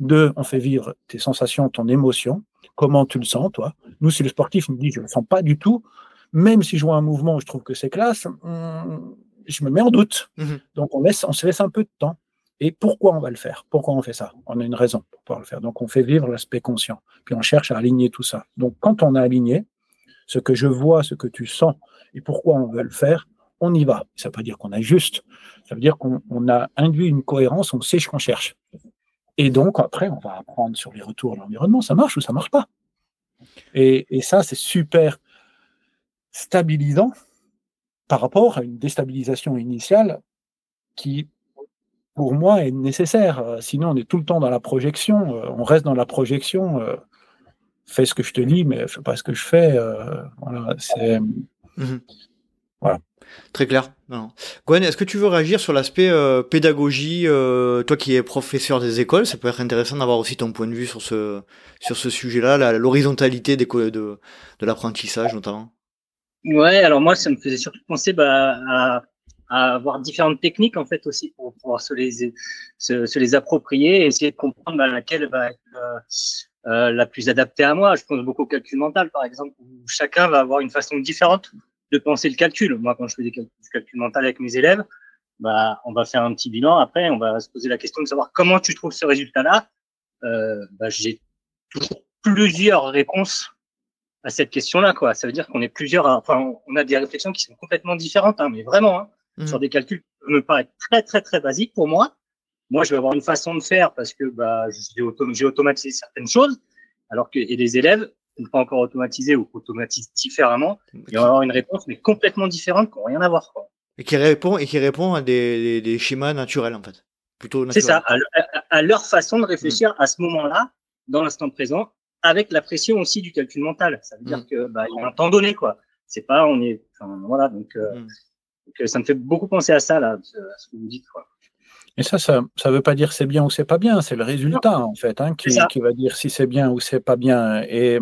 Deux, on fait vivre tes sensations, ton émotion. Comment tu le sens, toi? Nous, si le sportif me dit je ne le sens pas du tout, même si je vois un mouvement, je trouve que c'est classe, hmm, je me mets en doute. Mhm. Donc on, laisse, on se laisse un peu de temps. Et pourquoi on va le faire? Pourquoi on fait ça? On a une raison pour pouvoir le faire. Donc on fait vivre l'aspect conscient. Puis on cherche à aligner tout ça. Donc quand on a aligné, ce que je vois, ce que tu sens et pourquoi on veut le faire, on y va. Ça ne veut pas dire qu'on ajuste. Ça veut dire qu'on a induit une cohérence, on sait ce qu'on cherche. Et donc après, on va apprendre sur les retours de l'environnement, ça marche ou ça marche pas. Et ça, c'est super stabilisant par rapport à une déstabilisation initiale qui, pour moi, est nécessaire. Euh, sinon, on est tout le temps dans la projection. Euh, on reste dans la projection. Euh, fais ce que je te dis, mais fais pas ce que je fais. Voilà, c'est. Mhm. Voilà. Très clair. Gwen, est-ce que tu veux réagir sur l'aspect pédagogie, toi qui es professeur des écoles, ça peut être intéressant d'avoir aussi ton point de vue sur ce sur ce sujet-là, l'horizontalité des de, de l'apprentissage notamment. Ouais, alors moi, ça me faisait surtout penser bah, à, à, avoir différentes techniques en fait aussi pour pouvoir se les, se, se les approprier et essayer de comprendre bah, laquelle va être euh, la plus adaptée à moi. Je pense beaucoup au calcul mental, par exemple, où chacun va avoir une façon différente de penser le calcul. Moi, quand je fais des calculs, calcul mental avec mes élèves, bah, on va faire un petit bilan. Après, on va se poser la question de savoir comment tu trouves ce résultat-là. Euh, bah, J'ai toujours plusieurs réponses à cette question-là, quoi. Ça veut dire qu'on est plusieurs, enfin, on a des réflexions qui sont complètement différentes, hein, mais vraiment, hein, mmh. sur des calculs qui me paraissent très, très, très basiques pour moi. Moi, je vais avoir une façon de faire parce que bah, j'ai automatisé certaines choses, alors que et les élèves ne pas encore automatisé ou automatisent différemment, ils vont avoir une réponse mais complètement différente qui n'ont rien à voir. Quoi. Et qui répond et qui répond à des, des, schémas naturels en fait, plutôt. C'est ça, à, leur façon de réfléchir mmh. à ce moment-là, dans l'instant présent, avec la pression aussi du calcul mental. Ça veut dire mm. que bah, il y a un temps donné, quoi. C'est pas, on est, enfin, voilà, donc, euh, mm. Donc, euh, ça me fait beaucoup penser à ça là, à ce que vous dites, quoi. Et ça, ça ne veut pas dire c'est bien ou c'est pas bien, c'est le résultat en fait hein, qui, qui, va dire si c'est bien ou c'est pas bien. Et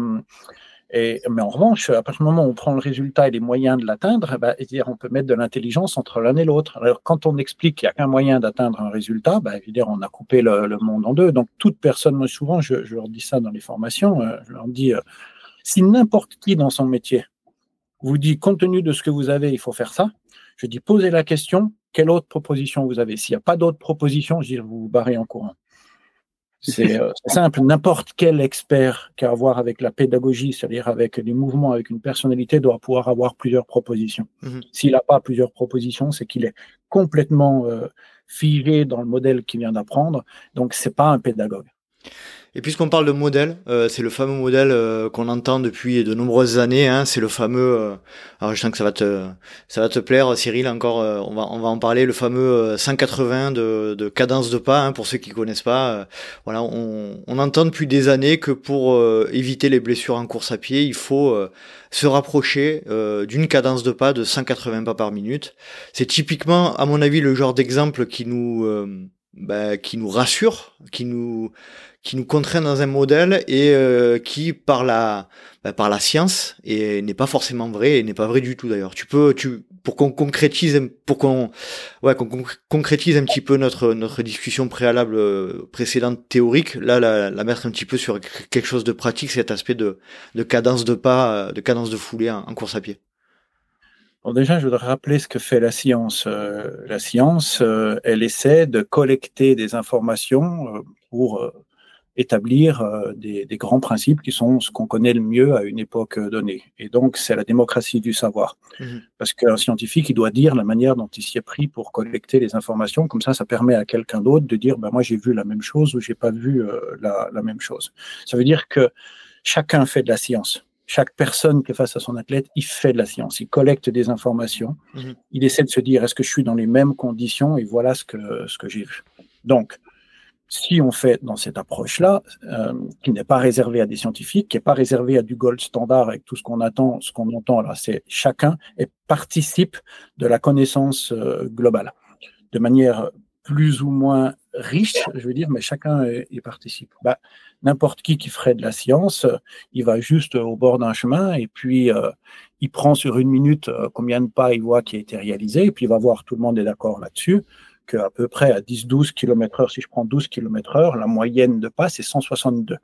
et, mais en revanche, à partir du moment où on prend le résultat et les moyens de l'atteindre, bah, on peut mettre de l'intelligence entre l'un et l'autre. Alors, quand on explique qu'il n'y a qu'un moyen d'atteindre un résultat, bah, on a coupé le, le, monde en deux. Donc, toute personne, moi, souvent, je, je, leur dis ça dans les formations, euh, je leur dis, euh, si n'importe qui dans son métier vous dit, compte tenu de ce que vous avez, il faut faire ça, je dis, posez la question, quelle autre proposition vous avez? S'il n'y a pas d'autre proposition, je dis, vous vous barrez en courant. Euh, c'est simple. N'importe quel expert qui a à voir avec la pédagogie, c'est-à-dire avec les mouvements, avec une personnalité, doit pouvoir avoir plusieurs propositions. Mhm. S'il n'a pas plusieurs propositions, c'est qu'il est complètement euh, figé dans le modèle qu'il vient d'apprendre. Donc, c'est pas un pédagogue. Et puisqu'on parle de modèle, euh, c'est le fameux modèle euh, qu'on entend depuis de nombreuses années. Hein, c'est le fameux. Euh, alors je sens que ça va te, ça va te plaire, Cyril. Encore, on va, on va en parler. Le fameux 180 de, de cadence de pas. Hein, pour ceux qui connaissent pas, voilà, on, on, entend depuis des années que pour éviter les blessures en course à pied, il faut se rapprocher d'une cadence de pas de 180 pas par minute. C'est typiquement, à mon avis, le genre d'exemple qui nous bah, qui nous rassure, qui nous qui nous contraint dans un modèle et euh, qui par la bah, par la science et n'est pas forcément vrai et n'est pas vrai du tout d'ailleurs. Tu peux tu pour qu'on concrétise pour qu'on ouais qu'on concrétise un petit peu notre notre discussion préalable euh, précédente théorique là la, la mettre un petit peu sur quelque chose de pratique cet aspect de de cadence de pas euh, de cadence de foulée en, course à pied. Bon, déjà, je voudrais rappeler ce que fait la science. la science, elle essaie de collecter des informations pour établir euh, des, grands principes qui sont ce qu'on connaît le mieux à une époque donnée. Et donc, c'est la démocratie du savoir. Mhm. Parce qu'un scientifique, il doit dire la manière dont il s'y est pris pour collecter les informations. Comme ça, ça permet à quelqu'un d'autre de dire, ben, moi, j'ai vu la même chose ou j'ai pas vu euh, la, la même chose. Ça veut dire que chacun fait de la science chaque personne qui est face à son athlète, il fait de la science, il collecte des informations, mhm. il essaie de se dire est-ce que je suis dans les mêmes conditions et voilà ce que, ce que j'ai vu. Donc, si on fait dans cette approche-là, euh, qui n'est pas réservée à des scientifiques, qui n'est pas réservée à du gold standard avec tout ce qu'on attend, ce qu'on entend là, c'est chacun et participe de la connaissance euh, globale de manière plus ou moins riche, je veux dire, mais chacun y participe. Bah, N'importe qui qui ferait de la science, il va juste au bord d'un chemin et puis euh, il prend sur une minute euh, combien de pas il voit qui a été réalisé et puis il va voir, tout le monde est d'accord là-dessus, qu'à peu près à 10-12 km heure, si je prends 12 km heure, la moyenne de pas, c'est 162.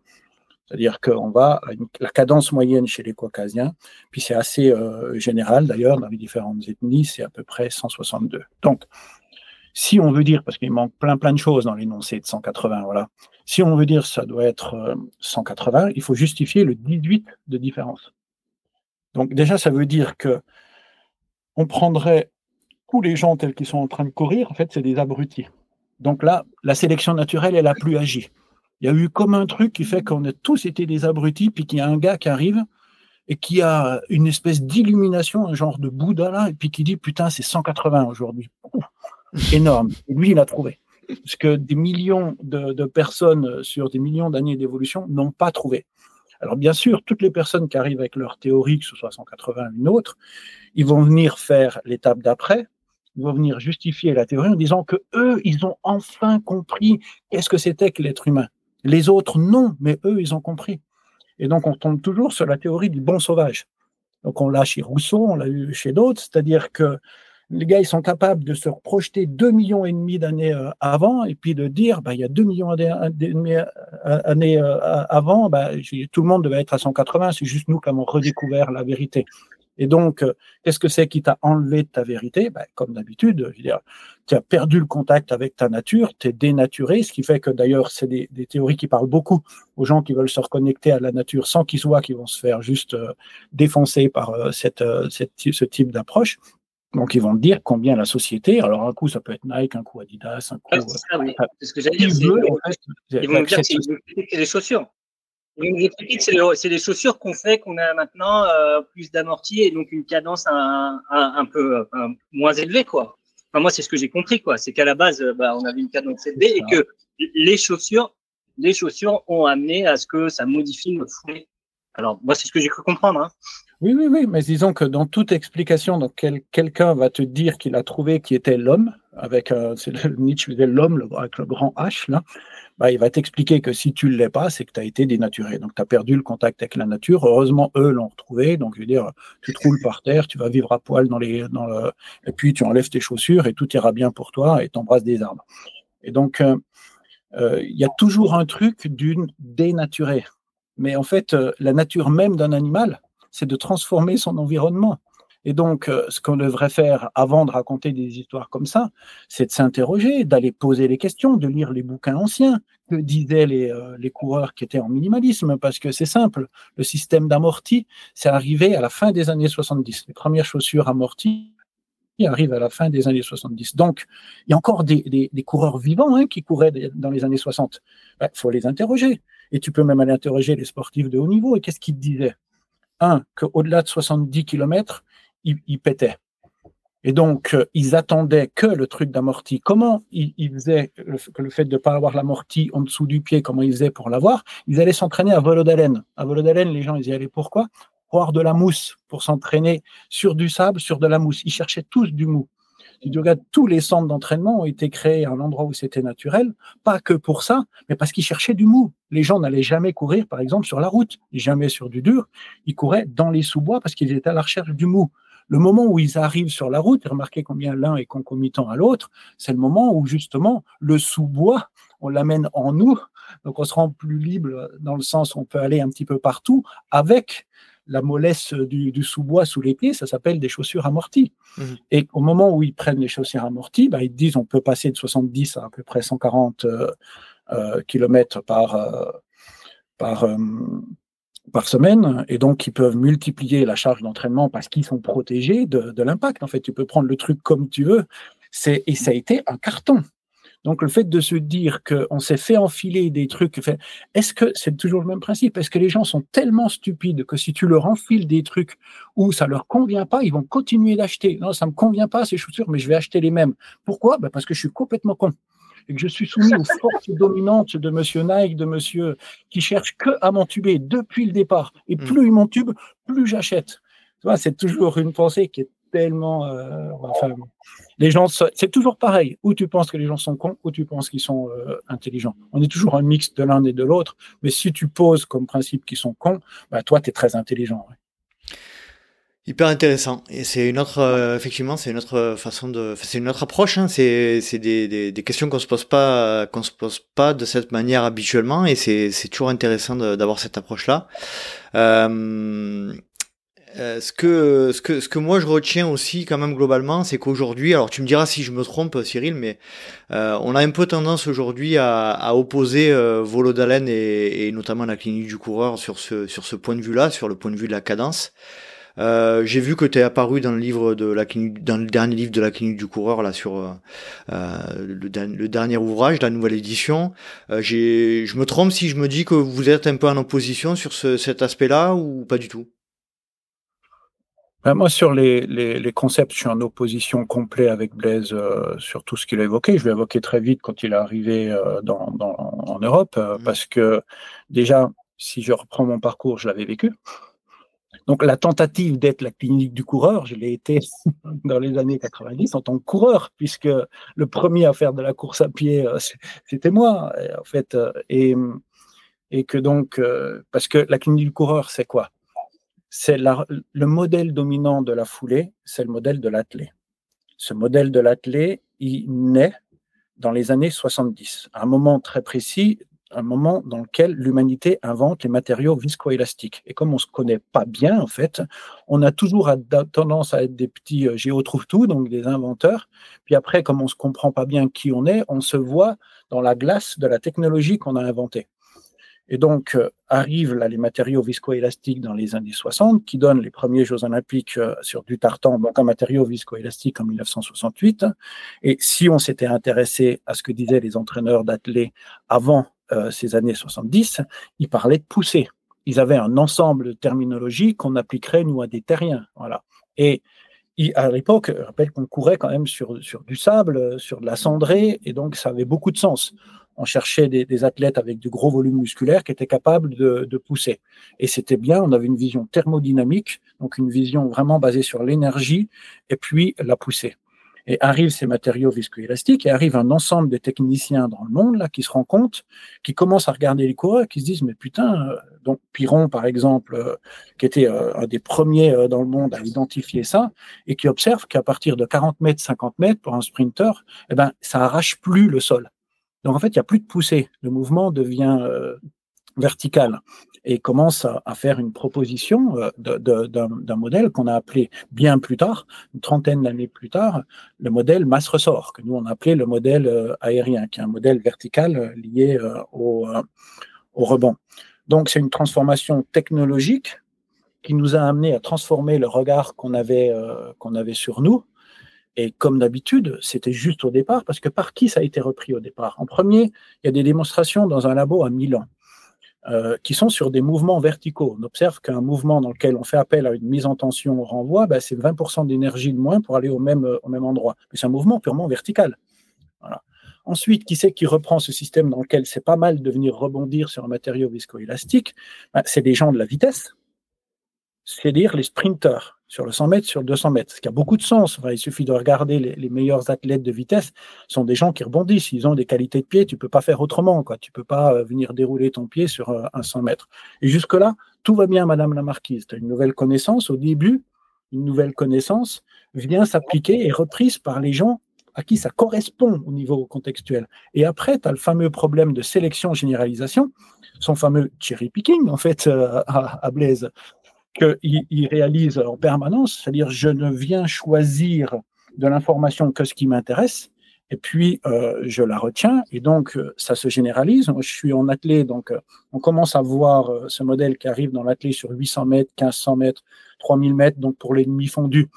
C'est-à-dire qu'on va, la cadence moyenne chez les Caucasiens, puis c'est assez euh, général d'ailleurs dans les différentes ethnies, c'est à peu près 162. Donc, si on veut dire, parce qu'il manque plein plein de choses dans l'énoncé de 180, voilà. Si on veut dire ça doit être 180, euh, il faut justifier le 18 de différence. Donc déjà, ça veut dire que on prendrait tous les gens tels qu'ils sont en train de courir, en fait, c'est des abrutis. Donc là, la sélection naturelle, elle a plus agi. Il y a eu comme un truc qui fait qu'on a tous été des abrutis, puis qu'il y a un gars qui arrive et qui a une espèce d'illumination, un genre de Bouddha là, et puis qui dit putain, c'est 180 aujourd'hui énorme. Et lui, il a trouvé. Parce que des millions de, personnes sur des millions d'années d'évolution n'ont pas trouvé. Alors bien sûr, toutes les personnes qui arrivent avec leur théorie, que ce soit 180 ou une autre, ils vont venir faire l'étape d'après, ils vont venir justifier la théorie en disant que eux, ils ont enfin compris qu'est-ce que c'était que l'être humain. Les autres, non, mais eux, ils ont compris. Et donc, on tombe toujours sur la théorie du bon sauvage. Donc, on l'a chez Rousseau, on l'a eu chez d'autres, c'est-à-dire que les gars, ils sont capables de se projeter 2 millions et demi d'années euh, avant et puis de dire, bah, il y a 2 millions d'années euh, euh, avant, bah, tout le monde devait être à 180, c'est juste nous qui avons redécouvert la vérité. Et donc, qu'est-ce que c'est qui t'a enlevé de ta vérité? Bah, Comme d'habitude, tu as perdu le contact avec ta nature, tu es dénaturé, ce qui fait que d'ailleurs, c'est des, théories qui parlent beaucoup aux gens qui veulent se reconnecter à la nature sans qu'ils soient, qui vont se faire juste défoncer par cette, ce type d'approche. Donc, ils vont te dire combien la société, alors un coup, ça peut être Nike, un coup Adidas, un coup. Ah, c'est ça, oui. Euh, c'est ce que j'allais dire. ils vont me dire que c'est les chaussures. Ils vont que c'est les chaussures qu'on fait, qu'on a maintenant euh, plus d'amortis et donc une cadence un, un, peu moins élevée, quoi. Enfin, moi, c'est ce que j'ai compris, quoi. C'est qu'à la base, euh, bah, on avait une cadence élevée et que les chaussures, les chaussures ont amené à ce que ça modifie notre foulée. Alors, moi, c'est ce que j'ai cru comprendre. Hein. Oui, oui, oui, mais disons que dans toute explication, donc quelqu'un va te dire qu'il a trouvé qui était l'homme, avec euh, Nietzsche disait l'homme avec le grand H là, bah, il va t'expliquer que si tu ne l'es pas, c'est que tu as été dénaturé. Donc tu as perdu le contact avec la nature. Heureusement, eux l'ont retrouvé. Donc je veux dire, tu te roules par terre, tu vas vivre à poil dans les, dans le, et puis tu enlèves tes chaussures et tout ira bien pour toi et t'embrasses des arbres. Et donc euh, euh, il y a toujours un truc d'une dénaturée. Mais en fait, euh, la nature même d'un animal, c'est de transformer son environnement. Et donc, euh, ce qu'on devrait faire avant de raconter des histoires comme ça, c'est de s'interroger, d'aller poser les questions, de lire les bouquins anciens. Que disaient les, euh, les coureurs qui étaient en minimalisme? Parce que c'est simple, le système d'amorti, c'est arrivé à la fin des années 70. Les premières chaussures amorties arrivent à la fin des années 70. Donc, il y a encore des, des, coureurs vivants hein, qui couraient dans les années 60. Il ben, faut les interroger. Et tu peux même aller interroger les sportifs de haut niveau. Et qu'est-ce qu'ils disaient? Un, qu'au-delà de 70 km, ils, pétaient. Et donc, euh, ils attendaient que le truc d'amorti. Comment ils, faisaient le, le fait de ne pas avoir l'amorti en dessous du pied, comment ils faisaient pour l'avoir? Ils allaient s'entraîner à volo d'haleine. À volo d'haleine, les gens, ils y allaient pourquoi Pour avoir de la mousse, pour s'entraîner sur du sable, sur de la mousse. Ils cherchaient tous du mou. Tous les centres d'entraînement ont été créés à un endroit où c'était naturel, pas que pour ça, mais parce qu'ils cherchaient du mou. Les gens n'allaient jamais courir, par exemple, sur la route, jamais sur du dur. Ils couraient dans les sous-bois parce qu'ils étaient à la recherche du mou. Le moment où ils arrivent sur la route, et remarquez combien l'un est concomitant à l'autre, c'est le moment où justement le sous-bois, on l'amène en nous, donc on se rend plus libre dans le sens où on peut aller un petit peu partout avec la mollesse du, sous-bois sous les pieds, ça s'appelle des chaussures amorties. Mhm. Et au moment où ils prennent les chaussures amorties, bah, ils disent on peut passer de 70 à à peu près 140 euh, euh, km par, euh, par, euh, par semaine, et donc ils peuvent multiplier la charge d'entraînement parce qu'ils sont protégés de, de l'impact. En fait, tu peux prendre le truc comme tu veux. C'est, et ça a été un carton. Donc le fait de se dire qu'on s'est fait enfiler des trucs, est-ce que c'est toujours le même principe? Est-ce que les gens sont tellement stupides que si tu leur enfiles des trucs où ça leur convient pas, ils vont continuer d'acheter? Non, ça me convient pas ces chaussures, mais je vais acheter les mêmes. Pourquoi? Ben Parce que je suis complètement con et que je suis soumis aux forces dominantes de Monsieur Nike, de Monsieur qui cherche que à m'entuber depuis le départ. Et hmm. plus il m'entube, plus j'achète. C'est toujours une pensée qui est Euh, les gens, c'est toujours pareil. Ou tu penses que les gens sont cons, ou tu penses qu'ils sont euh, intelligents. On est toujours un mix de l'un et de l'autre. Mais si tu poses comme principe qu'ils sont cons, bah, toi, tu es très intelligent. Hyper intéressant. Et c'est une autre, euh, effectivement, c'est une autre façon de, c'est une autre approche. Hein. C'est, des, questions qu'on se pose pas, qu'on se pose pas de cette manière habituellement. Et c'est, toujours intéressant d'avoir cette approche-là. Euh, ce que ce que ce que moi je retiens aussi quand même globalement, c'est qu'aujourd'hui, alors tu me diras si je me trompe, Cyril, mais euh, on a un peu tendance aujourd'hui à, à, opposer euh, Volodalen et, et, notamment la clinique du coureur sur ce sur ce point de vue-là, sur le point de vue de la cadence. Euh, j'ai vu que tu es apparu dans le livre de la clinique, dans le dernier livre de la clinique du coureur là sur euh, le, le, dernier ouvrage, la nouvelle édition. j'ai, je me trompe si je me dis que vous êtes un peu en opposition sur ce, cet aspect-là ou pas du tout? Ben, moi, sur les, les, concepts, je suis en opposition complète avec Blaise euh, sur tout ce qu'il a évoqué. Je vais évoquer très vite quand il est arrivé euh, dans, dans, en Europe, euh, mmh. parce que déjà, si je reprends mon parcours, je l'avais vécu. Donc la tentative d'être la clinique du coureur, je l'ai été dans les années 90 en tant que coureur, puisque le premier à faire de la course à pied, c'était moi, en fait. Et, et que donc, parce que la clinique du coureur, c'est quoi? C'est le modèle dominant de la foulée, c'est le modèle de l'athlète. Ce modèle de l'athlète, il naît dans les années 70, à un moment très précis, un moment dans lequel l'humanité invente les matériaux viscoélastiques. Et comme on se connaît pas bien, en fait, on a toujours tendance à être des petits euh, géotrouve-tout, donc des inventeurs. Puis après, comme on se comprend pas bien qui on est, on se voit dans la glace de la technologie qu'on a inventée. Et donc, euh, arrivent là les matériaux viscoélastiques dans les années 60, qui donnent les premiers Jeux olympiques euh, sur du tartan, donc un matériau viscoélastique en 1968. Et si on s'était intéressé à ce que disaient les entraîneurs d'athlètes avant euh, ces années 70, ils parlaient de poussée. Ils avaient un ensemble de terminologie qu'on appliquerait, nous, à des terriens. Voilà. Et à l'époque, je rappelle qu'on courait quand même sur, sur du sable, sur de la cendrée, et donc ça avait beaucoup de sens on cherchait des, athlètes avec du gros volume musculaire qui étaient capables de, pousser. Et c'était bien, on avait une vision thermodynamique, donc une vision vraiment basée sur l'énergie et puis la poussée. Et arrivent ces matériaux viscoélastiques et arrive un ensemble de techniciens dans le monde là qui se rendent compte, qui commencent à regarder les coureurs, qui se disent mais putain, euh, donc Piron par exemple, euh, qui était euh, un des premiers dans le monde à identifier ça, et qui observe qu'à partir de 40 mètres, 50 mètres pour un sprinter, eh ben ça arrache plus le sol. Donc en fait, il n'y a plus de poussée. Le mouvement devient euh, vertical et commence à, faire une proposition euh, d'un modèle qu'on a appelé bien plus tard, une trentaine d'années plus tard, le modèle masse-ressort, que nous on a appelé le modèle euh, aérien, qui est un modèle vertical lié au, au rebond. Donc c'est une transformation technologique qui nous a amené à transformer le regard qu'on avait, qu'on avait sur nous et comme d'habitude, c'était juste au départ, parce que par qui ça a été repris au départ? En premier, il y a des démonstrations dans un labo à Milan, euh, qui sont sur des mouvements verticaux. On observe qu'un mouvement dans lequel on fait appel à une mise en tension au renvoi, ben, c'est 20% d'énergie de moins pour aller au même, au même endroit. Mais c'est un mouvement purement vertical. Voilà. Ensuite, qui c'est qui reprend ce système dans lequel c'est pas mal de venir rebondir sur un matériau viscoélastique? Ben, C'est des gens de la vitesse, c'est-à-dire les sprinteurs sur le 100 mètres, sur le 200 mètres, ce qui a beaucoup de sens. il suffit de regarder les, meilleurs athlètes de vitesse, sont des gens qui rebondissent. Ils ont des qualités de pied, tu peux pas faire autrement. Quoi. Tu peux pas euh, venir dérouler ton pied sur euh, un 100 mètres. Et jusque-là, tout va bien, Madame la Marquise. Tu as une nouvelle connaissance au début, une nouvelle connaissance vient s'appliquer et reprise par les gens à qui ça correspond au niveau contextuel. Et après, tu as le fameux problème de sélection-généralisation, son fameux cherry picking, en fait, euh, à Blaise qu'il réalise en permanence, c'est-à-dire je ne viens choisir de l'information que ce qui m'intéresse, et puis euh, je la retiens, et donc euh, ça se généralise. je suis en athlée, donc euh, on commence à voir ce modèle qui arrive dans l'athlée sur 800 mètres, 1500 mètres, 3000 mètres, donc pour les demi-fondus.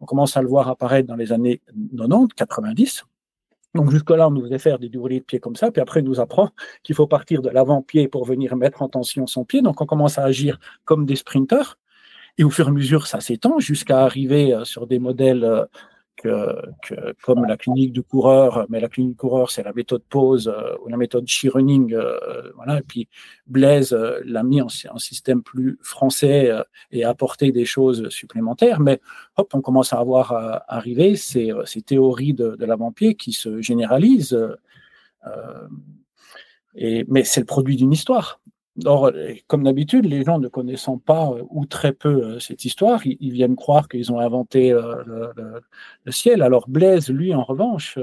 On commence à le voir apparaître dans les années 90, 90. Donc jusque-là, on nous faisait faire des déroulés de pied comme ça, puis après, on nous apprend qu'il faut partir de l'avant-pied pour venir mettre en tension son pied. Donc on commence à agir comme des sprinteurs. Et au fur et à mesure, ça s'étend jusqu'à arriver sur des modèles que, comme la clinique du coureur, mais la clinique du coureur, c'est la méthode pause euh, ou la méthode she-running. Euh, voilà. Et puis Blaise euh, l'a mis en, en, système plus français et a apporté des choses supplémentaires. Mais hop, on commence à avoir arrivé ces, ces théories de, de l'avant-pied qui se généralisent. Et, mais c'est le produit d'une histoire. Or, euh, comme d'habitude, les gens ne connaissant pas euh, ou très peu euh, cette histoire, ils, viennent croire qu'ils ont inventé le, ciel. Alors Blaise, lui, en revanche,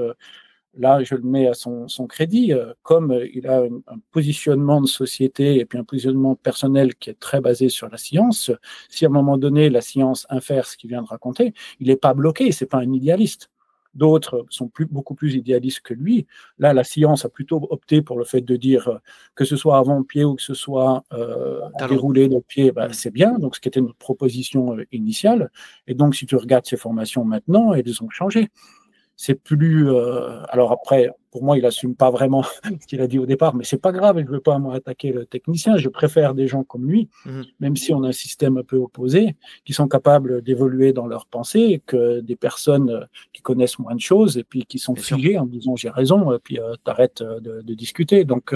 là, je le mets à son, crédit, comme il a un, positionnement de société et puis un positionnement personnel qui est très basé sur la science, si à un moment donné la science infère ce qu'il vient de raconter, il n'est pas bloqué, c'est pas un idéaliste. D'autres sont plus, beaucoup plus idéalistes que lui. Là, la science a plutôt opté pour le fait de dire euh, que ce soit avant-pied ou que ce soit euh, déroulé de pied, bah, c'est bien. Donc, ce qui était notre proposition euh, initiale. Et donc, si tu regardes ces formations maintenant, elles ont changé c'est plus. Euh, alors après, pour moi, il assume pas vraiment ce qu'il a dit au départ, mais c'est pas grave. Je veux pas moi attaquer le technicien. Je préfère des gens comme lui, mhm. même si on a un système un peu opposé, qui sont capables d'évoluer dans leur pensée, que des personnes euh, qui connaissent moins de choses et puis qui sont figées en disant j'ai raison, et puis euh, t'arrêtes de, de, discuter. Donc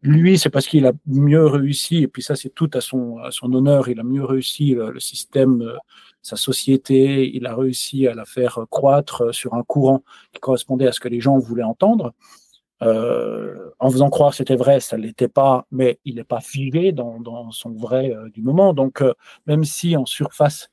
lui, c'est parce qu'il a mieux réussi, et puis ça, c'est tout à son, à son honneur, il a mieux réussi le, le système sa société, il a réussi à la faire croître sur un courant qui correspondait à ce que les gens voulaient entendre. Euh, en faisant croire que c'était vrai, ça ne l'était pas, mais il n'est pas figé dans, son vrai euh, du moment. Donc, euh, même si en surface,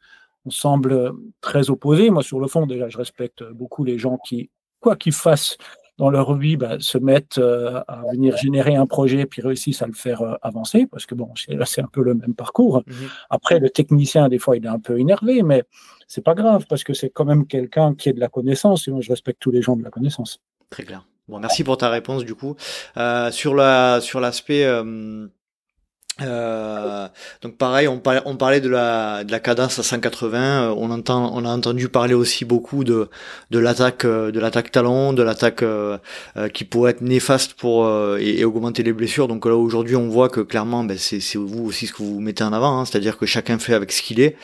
on semble très opposé, moi, sur le fond, déjà, je respecte beaucoup les gens qui, quoi qu'ils fassent, dans leur vie bah, se mettent euh, à venir générer un projet puis réussissent à le faire euh, avancer parce que bon c'est un peu le même parcours. Mhm. Après le technicien des fois il est un peu énervé mais c'est pas grave parce que c'est quand même quelqu'un qui est de la connaissance et moi je respecte tous les gens de la connaissance. Très clair. Bon merci pour ta réponse du coup euh, sur la sur l'aspect euh, donc pareil, on parlait, on parlait de la, de la cadence à 180. Euh, on entend, on a entendu parler aussi beaucoup de, de l'attaque, euh, de l'attaque talon, de l'attaque qui pourrait être néfaste pour et, augmenter les blessures. Donc là aujourd'hui, on voit que clairement, ben, c'est, c'est vous aussi ce que vous mettez en avant, hein. c'est-à-dire que chacun fait avec ce qu'il est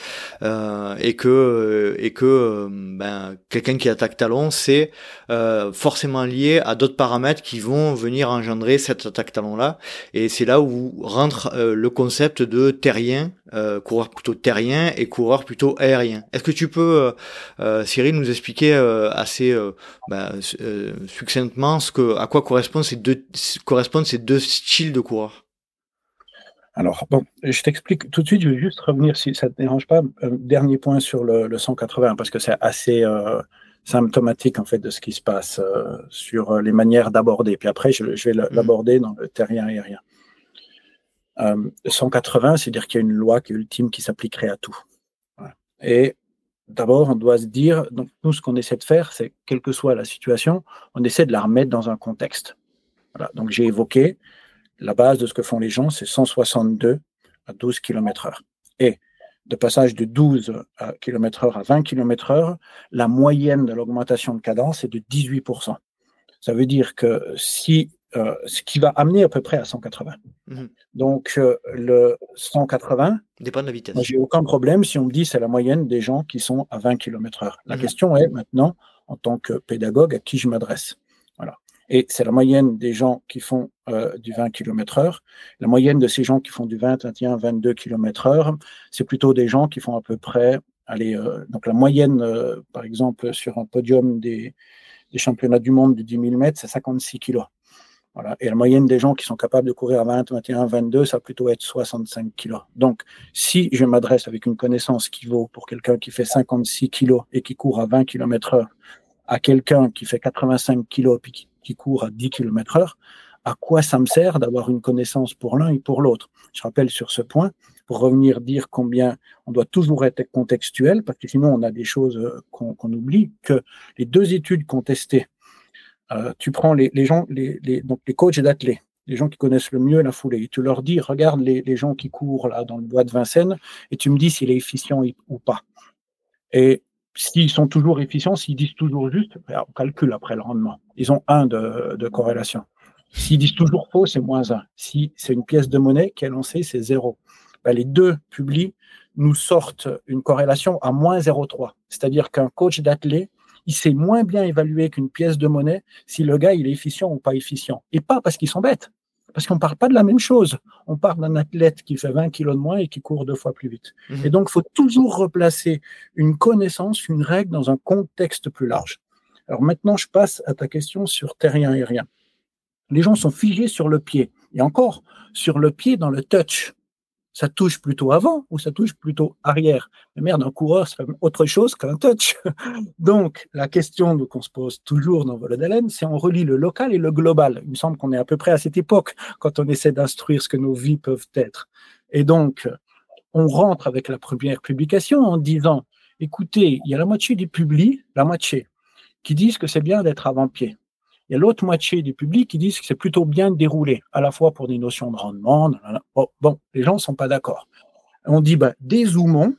et que et que ben, quelqu'un qui attaque talon, c'est forcément lié à d'autres paramètres qui vont venir engendrer cette attaque talon là. Et c'est là où rentre euh, le concept de terrien, euh, coureur plutôt terrien et coureur plutôt aérien. Est-ce que tu peux, euh, Cyril, nous expliquer assez bah, succinctement ce que, à quoi correspondent ces deux, correspondent ces deux styles de coureurs? Alors, bon, je t'explique tout de suite, je vais juste revenir, si ça ne te dérange pas, dernier point sur le, 180, parce que c'est assez symptomatique, en fait, de ce qui se passe sur les manières d'aborder. Puis après, je, je vais mmh. l'aborder dans le terrien aérien. 180, euh, c'est-à-dire qu'il y a une loi qui est ultime qui s'appliquerait à tout. Et d'abord, on doit se dire, donc nous, ce qu'on essaie de faire, c'est, quelle que soit la situation, on essaie de la remettre dans un contexte. Voilà. Donc j'ai évoqué la base de ce que font les gens, c'est 162 à 12 km heure. Et de passage de 12 km heure à 20 km heure, la moyenne de l'augmentation de cadence est de 18%. Ça veut dire que si euh, ce qui va amener à peu près à 180. Mhm. Donc, euh, le 180 dépend de la vitesse. J'ai aucun problème si on me dit c'est la moyenne des gens qui sont à 20 km/h. La mhm. question est maintenant, en tant que pédagogue, à qui je m'adresse. Voilà. Et c'est la moyenne des gens qui font euh, du 20 km/h. La moyenne de ces gens qui font du 20, 21, 22 km/h, c'est plutôt des gens qui font à peu près, allez, donc la moyenne, par exemple, sur un podium des, des championnats du monde du 10 000 mètres, c'est 56 kg. Voilà. Et la moyenne des gens qui sont capables de courir à 20, 21, 22, ça va plutôt être 65 kilos. Donc, si je m'adresse avec une connaissance qui vaut pour quelqu'un qui fait 56 kilos et qui court à 20 km heure à quelqu'un qui fait 85 kilos et qui, qui court à 10 km heure, à quoi ça me sert d'avoir une connaissance pour l'un et pour l'autre? Je rappelle sur ce point, pour revenir dire combien on doit toujours être contextuel, parce que sinon on a des choses euh, qu'on oublie, que les deux études contestées Euh, tu prends les, gens, les, donc les coachs d'athlètes, les gens qui connaissent le mieux la foulée, et tu leur dis, regarde les, gens qui courent là dans le bois de Vincennes, et tu me dis s'il est efficient ou pas. Et s'ils sont toujours efficients, s'ils disent toujours juste, ben, on calcule après le rendement. Ils ont un de, de corrélation. S'ils disent toujours faux, c'est moins un. Si c'est une pièce de monnaie qui est lancée, c'est zéro. Ben, les deux publient nous sortent une corrélation à moins 0,3. C'est-à-dire qu'un coach d'athlète, il sait moins bien évaluer qu'une pièce de monnaie si le gars il est efficient ou pas efficient. Et pas parce qu'ils sont bêtes, parce qu'on parle pas de la même chose. On parle d'un athlète qui fait 20 kilos de moins et qui court deux fois plus vite. Mhm. Et donc, faut toujours replacer une connaissance, une règle dans un contexte plus large. Alors maintenant, je passe à ta question sur terrien et rien. Les gens sont figés sur le pied. Et encore, sur le pied dans le touch ça touche plutôt avant ou ça touche plutôt arrière? Mais merde, un coureur, c'est autre chose qu'un touch. Donc, la question qu'on se pose toujours dans Vol d'haleine, c'est on relie le local et le global. Il me semble qu'on est à peu près à cette époque quand on essaie d'instruire ce que nos vies peuvent être. Et donc, on rentre avec la première publication en disant, écoutez, il y a la moitié du public, la moitié, qui disent que c'est bien d'être avant-pied. Il y a l'autre moitié du public qui disent que c'est plutôt bien déroulé, à la fois pour des notions de rendement. Bon, les gens ne sont pas d'accord. On dit, bah, dézoomons,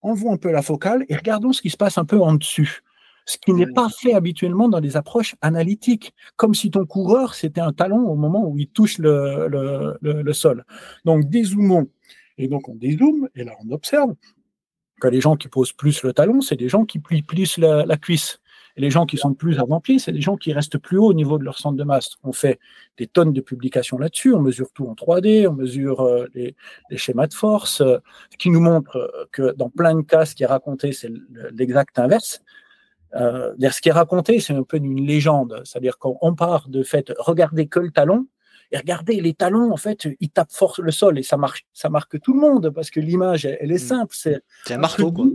envoie un peu la focale et regardons ce qui se passe un peu en dessus. Ce qui n'est pas fait habituellement dans les approches analytiques, comme si ton coureur, c'était un talon au moment où il touche le, sol. Donc, dézoomons. Et donc, on dézoome, et là, on observe que les gens qui posent plus le talon, c'est des gens qui plient plus la cuisse. Et les gens qui sont plus avant-pied, c'est des gens qui restent plus haut au niveau de leur centre de masse. On fait des tonnes de publications là-dessus, on mesure tout en 3D, on mesure euh, les, schémas de force, ce euh, qui nous montre euh, que dans plein de cas, ce qui est raconté, c'est l'exact inverse. Euh, ce qui est raconté, c'est un peu une légende. C'est-à-dire qu'on part de fait, regarder que le talon, et regardez, les talons, en fait, ils tapent fort le sol et ça marche, ça marque tout le monde parce que l'image, elle, est mm. simple. C'est un marteau, quoi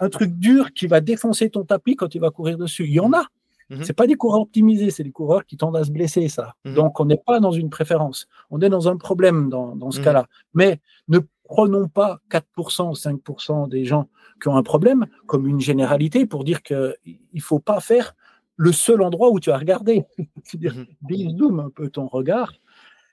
un truc dur qui va défoncer ton tapis quand il va courir dessus. Il y en a. Mhm. C'est pas des coureurs optimisés, c'est des coureurs qui tendent à se blesser, ça. Mhm. Donc, on n'est pas dans une préférence. On est dans un problème dans, ce mhm. cas-là. Mais ne prenons pas 4% ou 5% des gens qui ont un problème comme une généralité pour dire qu'il ne faut pas faire le seul endroit où tu as regardé. C'est-à-dire, zoom un peu ton regard.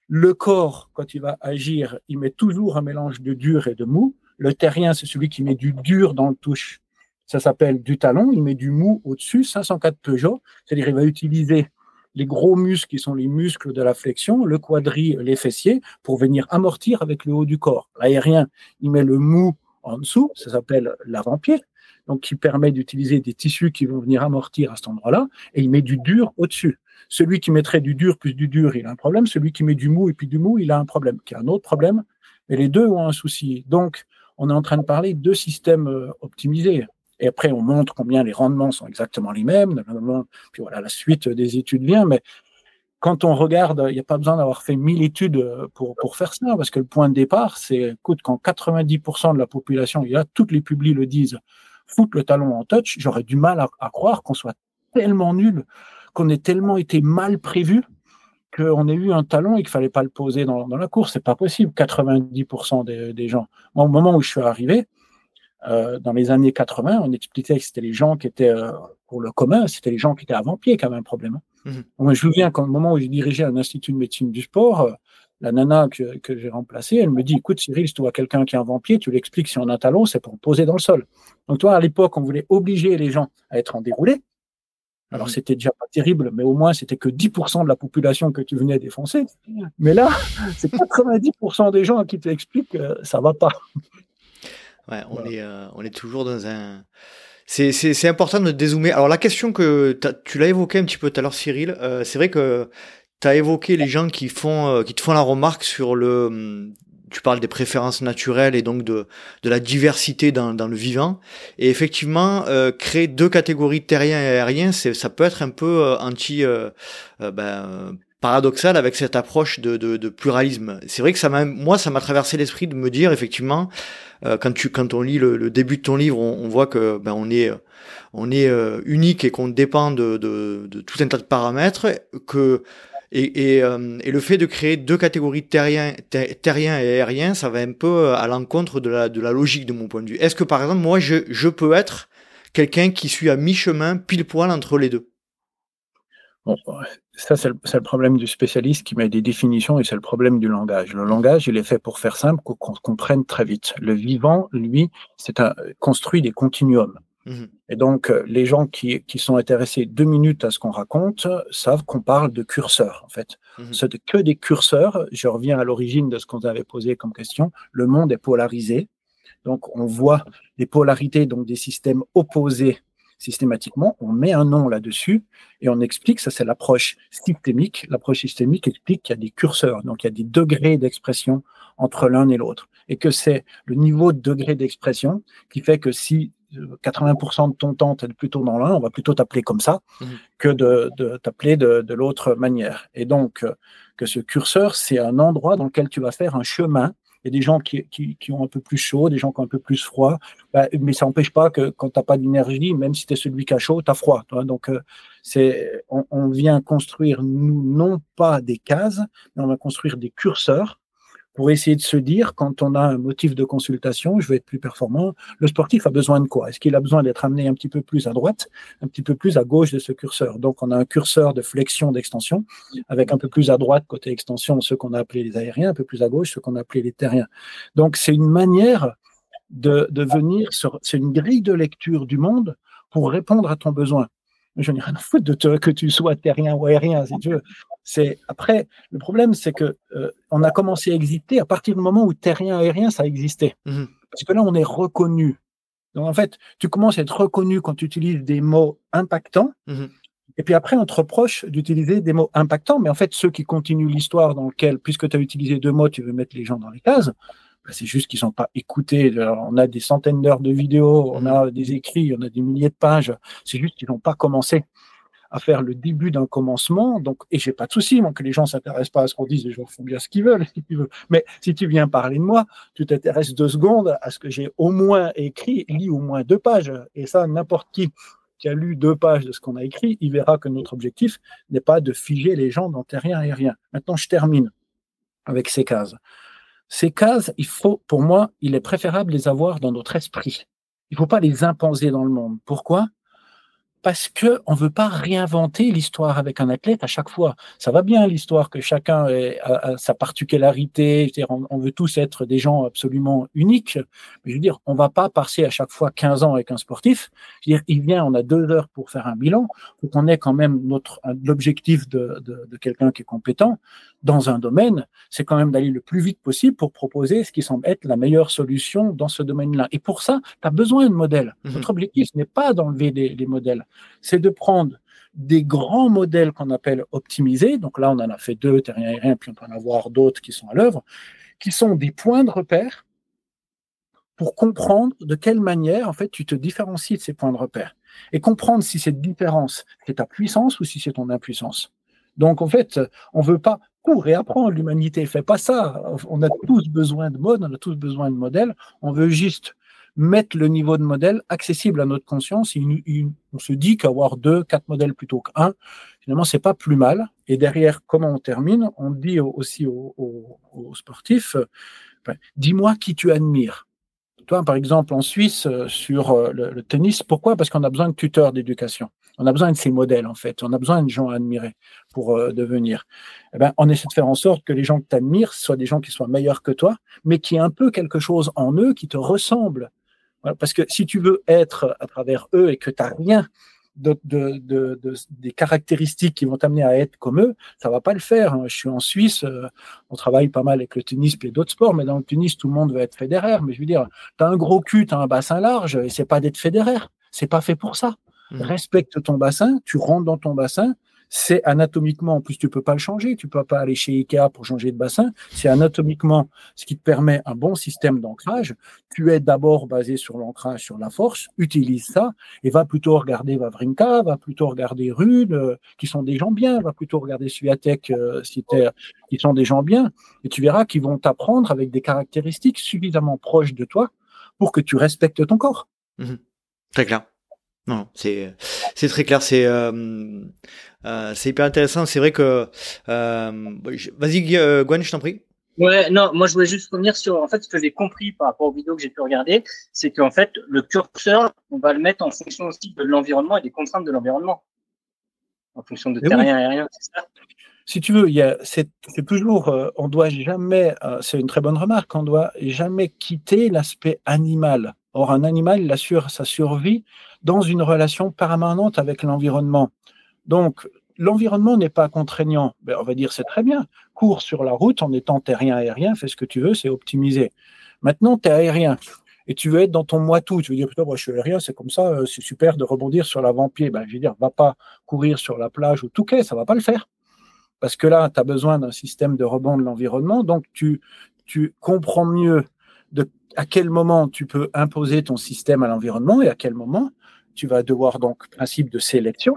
Le corps, quand il va agir, il met toujours un mélange de dur et de mou. Le terrien, c'est celui qui met du dur dans le touche. Ça s'appelle du talon. Il met du mou au-dessus, 504 Peugeot. C'est-à-dire, il va utiliser les gros muscles qui sont les muscles de la flexion, le quadri, les fessiers, pour venir amortir avec le haut du corps. L'aérien, il met le mou en dessous, ça s'appelle l'avant-pied, donc qui permet d'utiliser des tissus qui vont venir amortir à cet endroit-là, et il met du dur au-dessus. Celui qui mettrait du dur plus du dur, il a un problème. Celui qui met du mou et puis du mou, il a un problème, qui a un autre problème. Mais les deux ont un souci. Donc, on est en train de parler de systèmes euh, optimisés. Et après, on montre combien les rendements sont exactement les mêmes. Puis voilà, la suite des études vient. Mais quand on regarde, il n'y a pas besoin d'avoir fait mille études euh, pour, faire ça, parce que le point de départ, c'est, écoute, quand 90% de la population, y a, toutes les publics le disent, foutent le talon en touch, j'aurais du mal à, à croire qu'on soit tellement nul, qu'on ait tellement été mal prévu qu'on ait eu un talon et qu'il fallait pas le poser dans, la course. C'est pas possible. 90% des, gens. Moi, au moment où je suis arrivé, euh, dans les années 80, on expliquait que c'était les gens qui étaient euh, pour le commun, c'était les gens qui étaient avant-pied qui avaient un problème. Hein. Mhm. je me souviens qu'au moment où j'ai dirigé un institut de médecine du sport, euh, la nana que, que j'ai remplacée, elle me dit écoute Cyril, si tu vois quelqu'un qui est avant-pied, tu l'expliques si on a un talon, c'est pour poser dans le sol. Donc toi, à l'époque, on voulait obliger les gens à être en déroulé. Alors, mhm. c'était déjà pas terrible, mais au moins, c'était que 10% de la population que tu venais défoncer. Mais là, c'est 90% des gens qui tu expliques que ça va pas. Ouais, on, est, euh, on est toujours dans un. C'est important de dézoomer. Alors, la question que tu l'as évoqué un petit peu tout à l'heure, Cyril, euh, c'est vrai que tu as évoqué les gens qui, font, euh, qui te font la remarque sur le hum, tu parles des préférences naturelles et donc de, de la diversité dans, dans le vivant. Et effectivement, euh, créer deux catégories terrien et aérien, c'est, ça peut être un peu euh, anti, euh, euh, ben, paradoxal avec cette approche de, de, de pluralisme. C'est vrai que ça m'a, moi, ça m'a traversé l'esprit de me dire effectivement, quand tu, quand on lit le, le, début de ton livre, on, on voit que ben, on est, on est unique et qu'on dépend de, de, de tout un tas de paramètres, que euh, et, le fait de créer deux catégories terrien, terrien et aérien, ça va un peu euh, à l'encontre de la, logique de mon point de vue. Est-ce que par exemple, moi, je, peux être quelqu'un qui suit à mi-chemin, pile poil entre les deux? Ça, c'est le, problème du spécialiste qui met des définitions et c'est le problème du langage. Le langage, il est fait pour faire simple, qu'on comprenne très vite. Le vivant, lui, c'est construit des continuums. Mmh et donc, euh, les gens qui, qui, sont intéressés deux minutes à ce qu'on raconte savent qu'on parle de curseurs, en fait. Mmh c'est que des curseurs. Je reviens à l'origine de ce qu'on avait posé comme question. Le monde est polarisé. Donc, on voit des polarités, donc des systèmes opposés systématiquement, on met un nom là-dessus et on explique, ça c'est l'approche systémique. L'approche systémique explique qu'il y a des curseurs, donc il y a des degrés d'expression entre l'un et l'autre. Et que c'est le niveau de degré d'expression qui fait que si 80% euh, de ton temps, tu es plutôt dans l'un, on va plutôt t'appeler comme ça mmh. que de, t'appeler de, de l'autre manière. Et donc, euh, que ce curseur, c'est un endroit dans lequel tu vas faire un chemin il y a des gens qui, qui, ont un peu plus chaud, des gens qui ont un peu plus froid. Bah, mais ça n'empêche pas que quand tu n'as pas d'énergie, même si tu es celui qui a chaud, tu as froid. Donc, euh, c'est, on, vient construire, nous, non pas des cases, mais on va construire des curseurs pour essayer de se dire, quand on a un motif de consultation, je veux être plus performant, le sportif a besoin de quoi? Est-ce qu'il a besoin d'être amené un petit peu plus à droite, un petit peu plus à gauche de ce curseur? Donc, on a un curseur de flexion, d'extension, avec un peu plus à droite, côté extension, ceux qu'on a appelés les aériens, un peu plus à gauche, ceux qu'on a appelés les terriens. Donc, c'est une manière de, de venir c'est une grille de lecture du monde pour répondre à ton besoin. Je n'ai rien à foutre de te, que tu sois terrien ou aérien, si tu veux. C'est après le problème, c'est que euh, on a commencé à exister à partir du moment où terrien aérien ça existait. Mmh Parce que là, on est reconnu. Donc en fait, tu commences à être reconnu quand tu utilises des mots impactants. Mmh Et puis après, on te reproche d'utiliser des mots impactants, mais en fait, ceux qui continuent l'histoire dans lequel, puisque tu as utilisé deux mots, tu veux mettre les gens dans les cases, ben, c'est juste qu'ils sont pas écoutés. on a des centaines d'heures de vidéos, on a des écrits, on a des milliers de pages. C'est juste qu'ils n'ont pas commencé à faire le début d'un commencement. Donc, et j'ai pas de souci, moi, que les gens s'intéressent pas à ce qu'on dit, les gens font bien ce qu'ils veulent. Mais si tu viens parler de moi, tu t'intéresses deux secondes à ce que j'ai au moins écrit, lis au moins deux pages. Et ça, n'importe qui qui a lu deux pages de ce qu'on a écrit, il verra que notre objectif n'est pas de figer les gens dans rien et rien. Maintenant, je termine avec ces cases. Ces cases, il faut, pour moi, il est préférable les avoir dans notre esprit. Il ne faut pas les imposer dans le monde. Pourquoi? Parce que on veut pas réinventer l'histoire avec un athlète à chaque fois. Ça va bien l'histoire que chacun a, sa particularité. on, veut tous être des gens absolument uniques. Mais je veux dire, on va pas passer à chaque fois 15 ans avec un sportif. Je veux dire, il vient, on a deux heures pour faire un bilan. Faut qu'on ait quand même notre l'objectif de, de, de quelqu'un qui est compétent dans un domaine. C'est quand même d'aller le plus vite possible pour proposer ce qui semble être la meilleure solution dans ce domaine-là. Et pour ça, tu as besoin de modèles. Mhm. Notre objectif n'est pas d'enlever des modèles c'est de prendre des grands modèles qu'on appelle optimisés. Donc là, on en a fait deux, terrien aérien, puis on peut en avoir d'autres qui sont à l'œuvre, qui sont des points de repère pour comprendre de quelle manière, en fait, tu te différencies de ces points de repère et comprendre si cette différence, c'est ta puissance ou si c'est ton impuissance. Donc, en fait, on veut pas tout réapprendre. L'humanité fait pas ça. On a tous besoin de modes, on a tous besoin de modèles. On veut juste mettre le niveau de modèle accessible à notre conscience. On se dit qu'avoir deux, quatre modèles plutôt qu'un, finalement, c'est pas plus mal. Et derrière, comment on termine? On dit aussi aux, sportifs, ben, dis-moi qui tu admires. Toi, par exemple, en Suisse, euh, sur euh, le, tennis, pourquoi? Parce qu'on a besoin de tuteurs d'éducation. On a besoin de ces modèles, en fait. On a besoin de gens à admirer pour euh, devenir. Eh ben, on essaie de faire en sorte que les gens que tu admires soient des gens qui soient meilleurs que toi, mais qui aient un peu quelque chose en eux qui te ressemble parce que si tu veux être à travers eux et que tu n'as rien de, des caractéristiques qui vont t'amener à être comme eux, ça va pas le faire. Hein. Je suis en Suisse, euh, on travaille pas mal avec le tennis et d'autres sports, mais dans le tennis, tout le monde veut être fédéraire. Mais je veux dire, tu as un gros cul, tu as un bassin large, et c'est pas d'être fédéraire. C'est pas fait pour ça. Mmh. Respecte ton bassin, tu rentres dans ton bassin, c'est anatomiquement, en plus tu peux pas le changer, tu peux pas aller chez Ikea pour changer de bassin, c'est anatomiquement ce qui te permet un bon système d'ancrage. Tu es d'abord basé sur l'ancrage, sur la force, utilise ça et va plutôt regarder Vavrinka, va plutôt regarder Rune, euh, qui sont des gens bien, va plutôt regarder Sviatek, euh, qui sont des gens bien, et tu verras qu'ils vont t'apprendre avec des caractéristiques suffisamment proches de toi pour que tu respectes ton corps. Mmh Très clair. Non, c'est c'est très clair, c'est euh, euh, c'est hyper intéressant. C'est vrai que euh, vas-y euh, Gwen, je t'en prie. Ouais, non, moi je voulais juste revenir sur en fait ce que j'ai compris par rapport aux vidéos que j'ai pu regarder, c'est qu'en fait le curseur, on va le mettre en fonction aussi de l'environnement et des contraintes de l'environnement. en fonction de terrien et rien, c'est ça si tu veux, c'est toujours, euh, on doit jamais, euh, c'est une très bonne remarque, on doit jamais quitter l'aspect animal. Or, un animal, il assure sa survie dans une relation permanente avec l'environnement. Donc, l'environnement n'est pas contraignant. Ben, on va dire, c'est très bien. Cours sur la route en étant terrien aérien, fais ce que tu veux, c'est optimisé. Maintenant, tu es aérien et tu veux être dans ton moitou. Tu veux dire, putain, moi, je suis aérien, c'est comme ça, euh, c'est super de rebondir sur l'avant-pied. Ben, je veux dire, va pas courir sur la plage ou tout Touquet, ça va pas le faire parce que là, tu as besoin d'un système de rebond de l'environnement, donc tu, tu comprends mieux de, à quel moment tu peux imposer ton système à l'environnement et à quel moment tu vas devoir, donc, principe de sélection,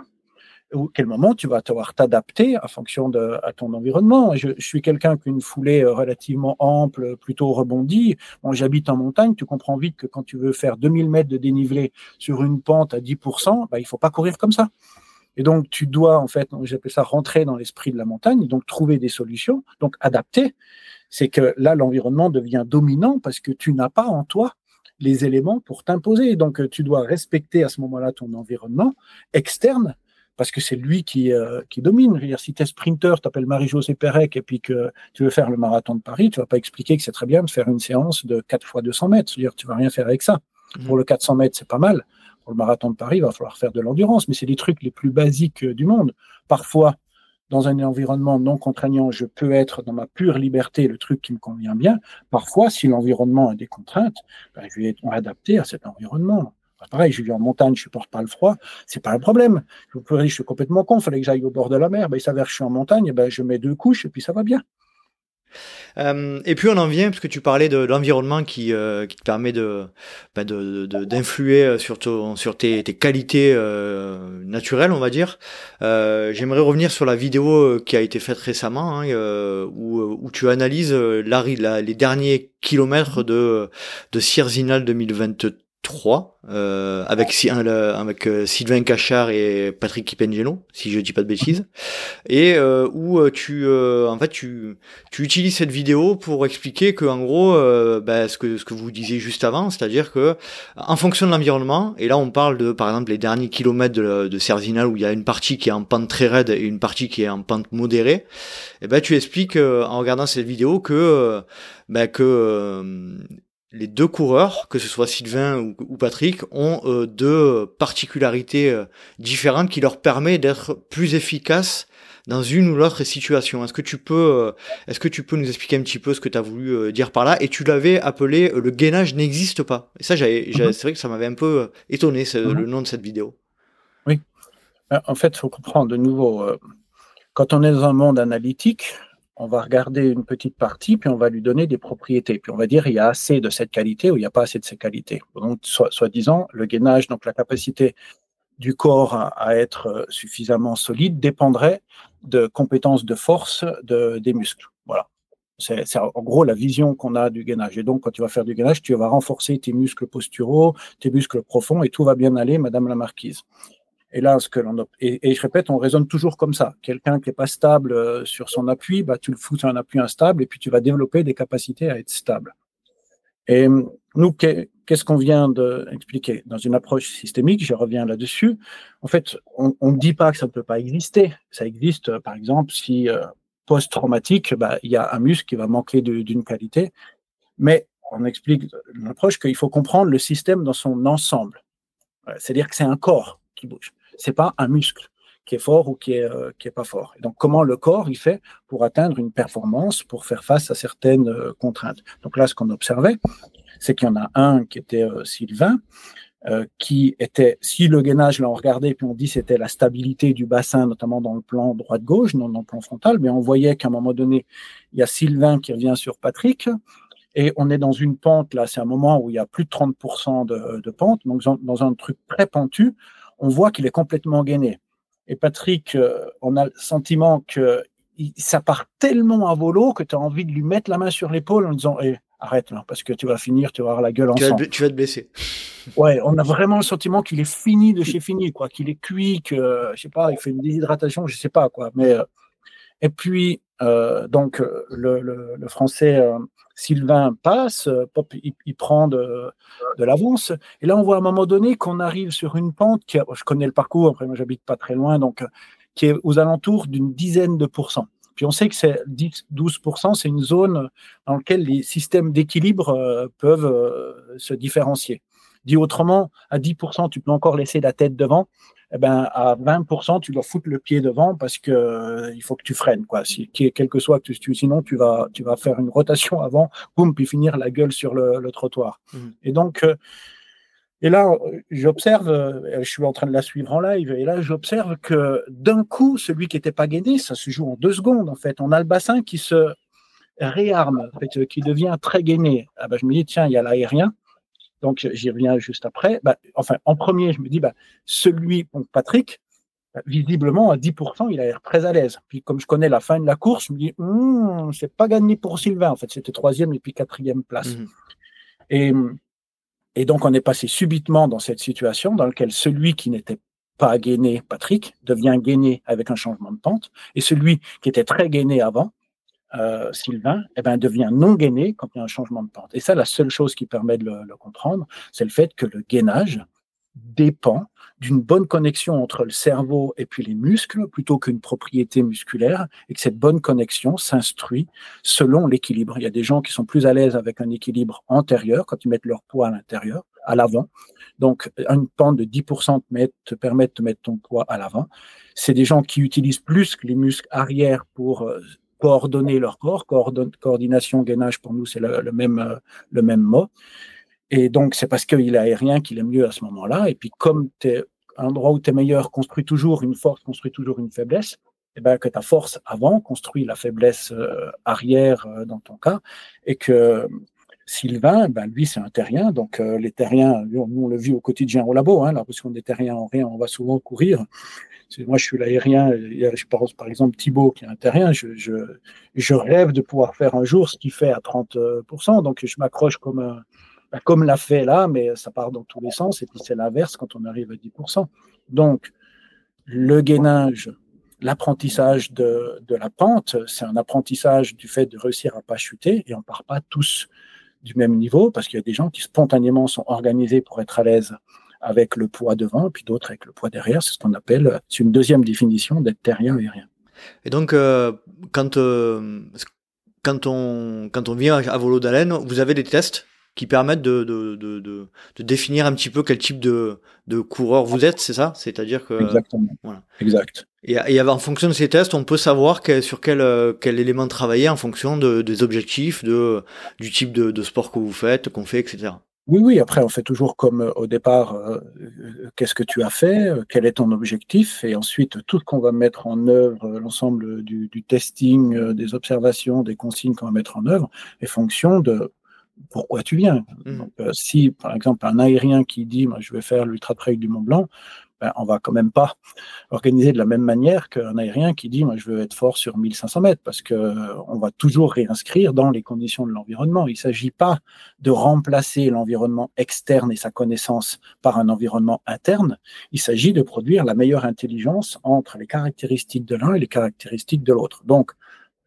ou quel moment tu vas devoir t'adapter en fonction de à ton environnement. Je, je suis quelqu'un qui a une foulée euh, relativement ample, plutôt rebondie. Bon, j'habite en montagne, tu comprends vite que quand tu veux faire 2000 mètres de dénivelé sur une pente à 10%, bah, il faut pas courir comme ça. Et donc, tu dois, en fait, j'appelle ça rentrer dans l'esprit de la montagne, donc trouver des solutions, donc adapter. C'est que là, l'environnement devient dominant parce que tu n'as pas en toi les éléments pour t'imposer. Donc, tu dois respecter à ce moment-là ton environnement externe parce que c'est lui qui, euh, qui domine. Je veux dire, si tu es sprinter, tu t'appelles Marie-Josée Pérec et puis que tu veux faire le marathon de Paris, tu vas pas expliquer que c'est très bien de faire une séance de 4 fois 200 mètres. C'est-à-dire, tu vas rien faire avec ça. Mmh. Pour le 400 mètres, c'est pas mal le marathon de Paris, il va falloir faire de l'endurance, mais c'est les trucs les plus basiques du monde. Parfois, dans un environnement non contraignant, je peux être dans ma pure liberté, le truc qui me convient bien. Parfois, si l'environnement a des contraintes, ben, je vais être adapté à cet environnement. Pareil, je vis en montagne, je supporte pas le froid, c'est pas un problème. Je, je suis complètement con, il fallait que j'aille au bord de la mer, ben, il s'avère que je suis en montagne, ben, je mets deux couches et puis ça va bien. Euh, et puis on en vient, parce que tu parlais de, l'environnement qui, euh, qui te permet de, de, d'influer sur, sur tes, tes qualités euh, naturelles, on va dire. Euh, j'aimerais revenir sur la vidéo qui a été faite récemment, hein, où, où tu analyses la, la, les derniers kilomètres de, de Sierzinal 2023 3 euh, avec avec euh, Sylvain Cachard et Patrick Kipengelo si je dis pas de bêtises. Et euh, où euh, tu en fait tu tu utilises cette vidéo pour expliquer que en gros bah, ce que ce que vous disiez juste avant c'est-à-dire que en fonction de l'environnement et là on parle de par exemple les derniers kilomètres de, de Cerzinal où il y a une partie qui est en pente très raide et une partie qui est en pente modérée et ben tu expliques en regardant cette vidéo que bah, que les deux coureurs, que ce soit Sylvain ou, Patrick, ont euh, deux particularités euh, différentes qui leur permettent d'être plus efficaces dans une ou l'autre situation. Est-ce que tu peux, euh, est-ce que tu peux nous expliquer un petit peu ce que tu as voulu dire par là? Et tu l'avais appelé le gainage n'existe pas. Et ça, j'avais, mhm. c'est vrai que ça m'avait un peu étonné mhm. le nom de cette vidéo. Oui. En fait, il faut comprendre de nouveau, quand on est dans un monde analytique, on va regarder une petite partie, puis on va lui donner des propriétés. Puis on va dire il y a assez de cette qualité ou il n'y a pas assez de cette qualité. Donc, soi-disant, le gainage, donc la capacité du corps à, être euh, suffisamment solide, dépendrait de compétences de force de, des muscles. Voilà. C'est en gros la vision qu'on a du gainage. Et donc, quand tu vas faire du gainage, tu vas renforcer tes muscles posturaux, tes muscles profonds, et tout va bien aller, Madame la Marquise. Et là, ce que l'on et, je répète, on raisonne toujours comme ça. Quelqu'un qui n'est pas stable euh, sur son appui, bah, tu le fous sur un appui instable et puis tu vas développer des capacités à être stable. Et hum, nous, qu'est-ce qu'on vient d'expliquer Dans une approche systémique, je reviens là-dessus, en fait, on ne dit pas que ça ne peut pas exister. Ça existe, euh, par exemple, si euh, post-traumatique, bah, il y a un muscle qui va manquer d'une qualité, mais on explique l'approche qu'il faut comprendre le système dans son ensemble. C'est-à-dire que c'est un corps qui bouge c'est pas un muscle qui est fort ou qui est, euh, qui est pas fort. Et donc, comment le corps il fait pour atteindre une performance, pour faire face à certaines euh, contraintes. Donc là, ce qu'on observait, c'est qu'il y en a un qui était euh, Sylvain, qui était, si le gainage, là on regardait, puis on dit c'était la stabilité du bassin, notamment dans le plan droite-gauche, non dans le plan frontal, mais on voyait qu'à un moment donné, il y a Sylvain qui revient sur Patrick, et on est dans une pente, là, c'est un moment où il y a plus de 30% de, de pente, donc dans un truc très pentu, on voit qu'il est complètement gainé. Et Patrick, euh, on a le sentiment que ça part tellement à volo que tu as envie de lui mettre la main sur l'épaule en disant eh, arrête là, parce que tu vas finir, tu vas avoir la gueule en tu. Vas, tu vas te blesser. Ouais, on a vraiment le sentiment qu'il est fini de chez fini, quoi, qu'il est cuit, que je sais pas, il fait une déshydratation, je sais pas quoi. Mais euh, et puis euh, donc le, le, français Sylvain passe, euh, Pop, il, prend de, l'avance. Et là, on voit à un moment donné qu'on arrive sur une pente qui, je connais le parcours, après moi j'habite pas très loin, donc qui est aux alentours d'une dizaine de pourcents. Puis on sait que c'est 10-12%, c'est une zone dans laquelle les systèmes d'équilibre euh, peuvent euh, se différencier. Dit autrement, à 10%, tu peux encore laisser la tête devant. Eh ben, à 20%, tu dois foutre le pied devant parce que euh, il faut que tu freines, quoi. Si, quel que soit que tu, sinon tu vas, tu vas faire une rotation avant, boum, puis finir la gueule sur le, trottoir. Mmh. Et donc, et là, j'observe, euh, je suis en train de la suivre en live, et là, j'observe que d'un coup, celui qui n'était pas gainé, ça se joue en deux secondes, en fait. On a le bassin qui se réarme, en fait, qui devient très gainé. Ah ben, je me dis, tiens, il y a l'aérien. Donc, j'y reviens juste après. Bah, enfin, en premier, je me dis, bah, celui, donc Patrick, bah, visiblement, à 10%, il a l'air très à l'aise. Puis, comme je connais la fin de la course, je me dis, hum, c'est pas gagné pour Sylvain. En fait, c'était troisième et puis quatrième place. Mmh et et donc, on est passé subitement dans cette situation dans laquelle celui qui n'était pas gainé, Patrick, devient gainé avec un changement de pente, et celui qui était très gainé avant, euh, Sylvain, eh ben, devient non gainé quand il y a un changement de pente. Et ça, la seule chose qui permet de le, comprendre, c'est le fait que le gainage dépend d'une bonne connexion entre le cerveau et puis les muscles plutôt qu'une propriété musculaire et que cette bonne connexion s'instruit selon l'équilibre. Il y a des gens qui sont plus à l'aise avec un équilibre antérieur quand ils mettent leur poids à l'intérieur, à l'avant. Donc, une pente de 10% te, permet de mettre ton poids à l'avant. C'est des gens qui utilisent plus que les muscles arrière pour euh, coordonner leur corps. coordination, gainage, pour nous, c'est le, même, euh, le même mot. Et donc, c'est parce qu'il est aérien qu'il est mieux à ce moment-là. Et puis, comme es un endroit où tu es meilleur, construit toujours une force, construit toujours une faiblesse, eh ben, que ta force avant construit la faiblesse euh, arrière euh, dans ton cas. Et que Sylvain, ben, lui, c'est un terrien. Donc, les terriens, nous, on le vit au quotidien au labo. Hein, là, parce qu'on est terrien en rien, on va souvent courir. Moi, je suis l'aérien. Je pense par exemple Thibaut, qui est un terrien. Je, je, je, rêve de pouvoir faire un jour ce qu'il fait à 30%. Donc, je m'accroche comme bah, comme l'a fait là, mais ça part dans tous les sens, et puis c'est l'inverse quand on arrive à 10%. Donc, le gainage, l'apprentissage de, de, la pente, c'est un apprentissage du fait de réussir à pas chuter, et on part pas tous du même niveau, parce qu'il y a des gens qui spontanément sont organisés pour être à l'aise avec le poids devant, puis d'autres avec le poids derrière. C'est ce qu'on appelle, c'est une deuxième définition d'être terrien aérien. Et donc, euh, quand, euh, quand, on, quand on vient à Volo d'Haleine, vous avez des tests qui permettent de, de, de, de, définir un petit peu quel type de, de coureur vous êtes, c'est ça? C'est-à-dire que. Exactement. Voilà. Exact. Et, et, en fonction de ces tests, on peut savoir sur quel, quel élément travailler en fonction de, des objectifs, de, du type de sport que vous faites, qu'on fait, etc. Oui, oui, après, on fait toujours comme euh, au départ, euh, euh, qu'est-ce que tu as fait, quel est ton objectif, et ensuite tout ce qu'on va mettre en œuvre, l'ensemble du, du, testing, des observations, des consignes qu'on va mettre en œuvre, est fonction de pourquoi tu viens. Mmh. Euh, si, par exemple, un aérien qui dit moi, je vais faire l'ultra trail du Mont Blanc, ben, on va quand même pas organiser de la même manière qu'un aérien qui dit moi, je veux être fort sur 1500 mètres, parce que euh, on va toujours réinscrire dans les conditions de l'environnement. Il ne s'agit pas de remplacer l'environnement externe et sa connaissance par un environnement interne. Il s'agit de produire la meilleure intelligence entre les caractéristiques de l'un et les caractéristiques de l'autre. Donc,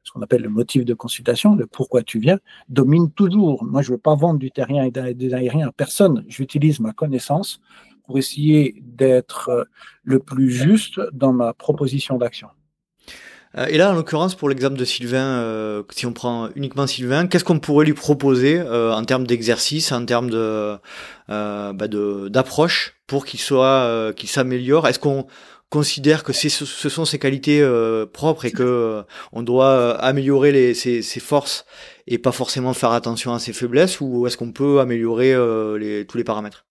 ce qu'on appelle le motif de consultation, le pourquoi tu viens, domine toujours. Moi, je ne veux pas vendre du terrien et des aériens à personne. J'utilise ma connaissance pour essayer d'être euh, le plus juste dans ma proposition d'action. Euh, et là, en l'occurrence, pour l'exemple de Sylvain, euh, si on prend uniquement Sylvain, qu'est-ce qu'on pourrait lui proposer en termes d'exercice, en termes de bah d'approche pour qu'il soit, qu'il s'améliore? Est-ce qu'on considère que ce sont ses qualités euh, propres et que euh, on doit euh, améliorer ses, ses, forces et pas forcément faire attention à ses faiblesses ou est-ce qu'on peut améliorer les, tous les paramètres?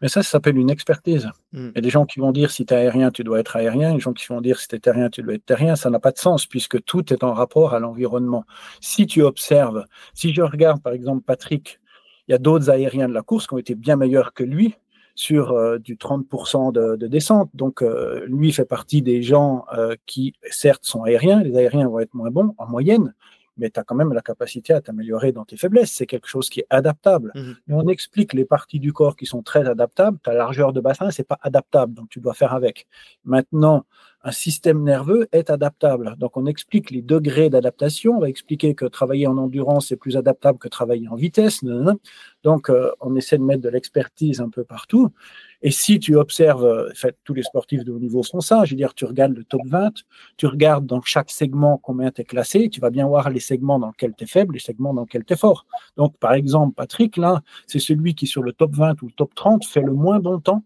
Mais ça, ça s'appelle une expertise. Il y a des gens qui vont dire si tu es aérien, tu dois être aérien. Des gens qui vont dire si tu es terrien, tu dois être terrien. Ça n'a pas de sens puisque tout est en rapport à l'environnement. Si tu observes, si je regarde par exemple Patrick, il y a d'autres aériens de la course qui ont été bien meilleurs que lui sur euh, du 30% de, de, descente. Donc, euh, lui fait partie des gens euh, qui, certes, sont aériens. Les aériens vont être moins bons en moyenne, mais tu as quand même la capacité à t'améliorer dans tes faiblesses. C'est quelque chose qui est adaptable. Mmh Et on explique les parties du corps qui sont très adaptables. Ta largeur de bassin, c'est pas adaptable, donc tu dois faire avec. Maintenant, un système nerveux est adaptable. Donc on explique les degrés d'adaptation, on va expliquer que travailler en endurance est plus adaptable que travailler en vitesse. Donc euh, on essaie de mettre de l'expertise un peu partout. Et si tu observes, euh, fait, tous les sportifs de haut niveau font ça, je veux dire, tu regardes le top 20, tu regardes dans chaque segment combien tu es classé, tu vas bien voir les segments dans lesquels tu es faible, les segments dans lesquels tu es fort. Donc par exemple, Patrick, là, c'est celui qui sur le top 20 ou le top 30 fait le moins bon temps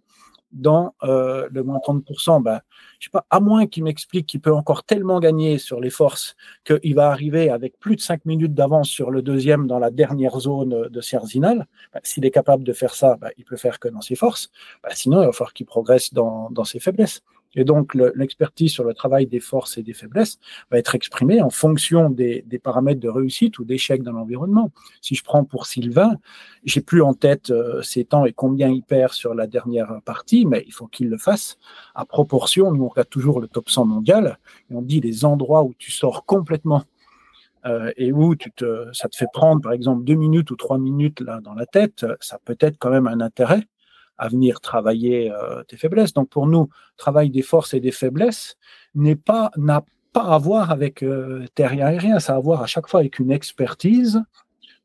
dans euh, le moins 30%, ben, je sais pas, à moins qu'il m'explique qu'il peut encore tellement gagner sur les forces qu'il va arriver avec plus de 5 minutes d'avance sur le deuxième dans la dernière zone de Cerzinal, ben, s'il est capable de faire ça, ben, il peut faire que dans ses forces. Sinon, il va falloir qu'il progresse dans ses faiblesses. Et donc, l'expertise sur le travail des forces et des faiblesses va être exprimée en fonction des, paramètres de réussite ou d'échec dans l'environnement. Si je prends pour Sylvain, j'ai plus en tête euh, ses temps et combien il perd sur la dernière partie, mais il faut qu'il le fasse à proportion. Nous, on regarde toujours le top 100 mondial et on dit les endroits où tu sors complètement euh, et où tu te, ça te fait prendre, par exemple, deux minutes ou trois minutes là dans la tête, ça peut être quand même un intérêt à venir travailler euh, tes faiblesses. Donc pour nous, travail des forces et des faiblesses n'est pas n'a pas à voir avec euh, terrien et rien, ça a à voir à chaque fois avec une expertise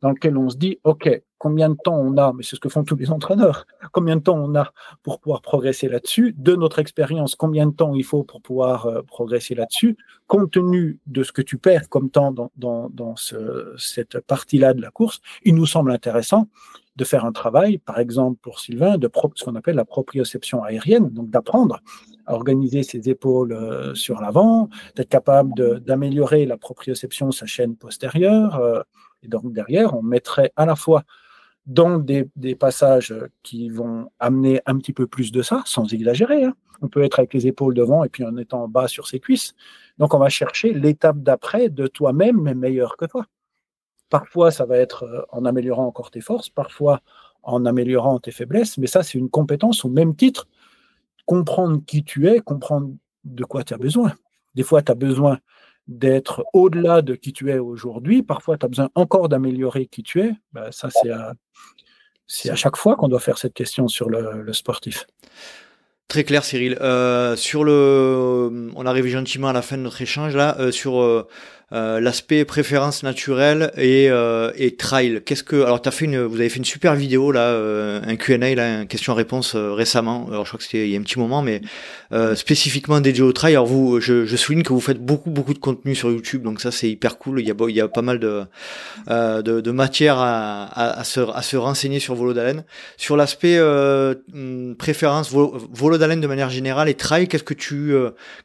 dans laquelle on se dit, OK, combien de temps on a, mais c'est ce que font tous les entraîneurs, combien de temps on a pour pouvoir progresser là-dessus, de notre expérience, combien de temps il faut pour pouvoir euh, progresser là-dessus, compte tenu de ce que tu perds comme temps dans, dans, dans ce, cette partie-là de la course, il nous semble intéressant de faire un travail, par exemple pour Sylvain, de ce qu'on appelle la proprioception aérienne, donc d'apprendre à organiser ses épaules euh, sur l'avant, d'être capable d'améliorer la proprioception, sa chaîne postérieure. Euh, et donc derrière, on mettrait à la fois dans des, passages qui vont amener un petit peu plus de ça, sans exagérer. Hein. On peut être avec les épaules devant et puis en étant bas sur ses cuisses. Donc on va chercher l'étape d'après de toi-même, mais meilleur que toi. Parfois, ça va être euh, en améliorant encore tes forces, parfois en améliorant tes faiblesses, mais ça, c'est une compétence au même titre. Comprendre qui tu es, comprendre de quoi tu as besoin. Des fois, tu as besoin d'être au-delà de qui tu es aujourd'hui. Parfois, tu as besoin encore d'améliorer qui tu es. Ben, ça, c'est à, à, chaque fois qu'on doit faire cette question sur le, le sportif. Très clair, Cyril. Euh, sur le, on arrive gentiment à la fin de notre échange là. Euh, sur euh, euh, l'aspect préférence naturelle et, euh, et trail. Qu'est-ce que alors as fait une, vous avez fait une super vidéo là, euh, un Q&A là, une question-réponse récemment. Alors je crois que c'était il y a un petit moment, mais spécifiquement dédié au trail. Alors vous, je, je, souligne que vous faites beaucoup beaucoup de contenu sur YouTube, donc ça c'est hyper cool. Il y a il y a pas mal de de, de, matière à, à, se à se renseigner sur Volo d'Haleine. Sur l'aspect hum, préférence Volo d'Haleine de manière générale et trail, qu'est-ce que tu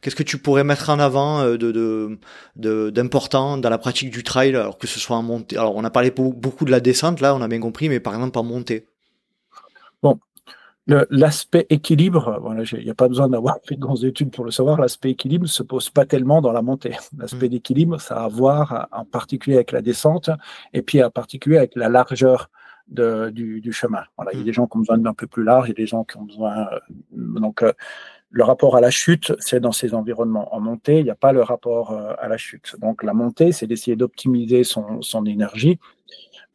qu'est-ce que tu pourrais mettre en avant de de, de important dans la pratique du trail, alors que ce soit en montée. Alors, on a parlé beaucoup de la descente, là, on a bien compris, mais par exemple en montée. Bon, l'aspect équilibre, voilà, il n'y a pas besoin d'avoir fait de grandes études pour le savoir, l'aspect équilibre ne se pose pas tellement dans la montée. L'aspect mmh. d'équilibre, ça a à voir en particulier avec la descente et puis en particulier avec la largeur de, du, chemin. Voilà, il y a mmh. des gens qui ont besoin d'un peu plus large, il y a des gens qui ont besoin. Euh, donc, euh, le rapport à la chute, c'est dans ces environnements. En montée, il n'y a pas le rapport euh, à la chute. Donc la montée, c'est d'essayer d'optimiser son, énergie.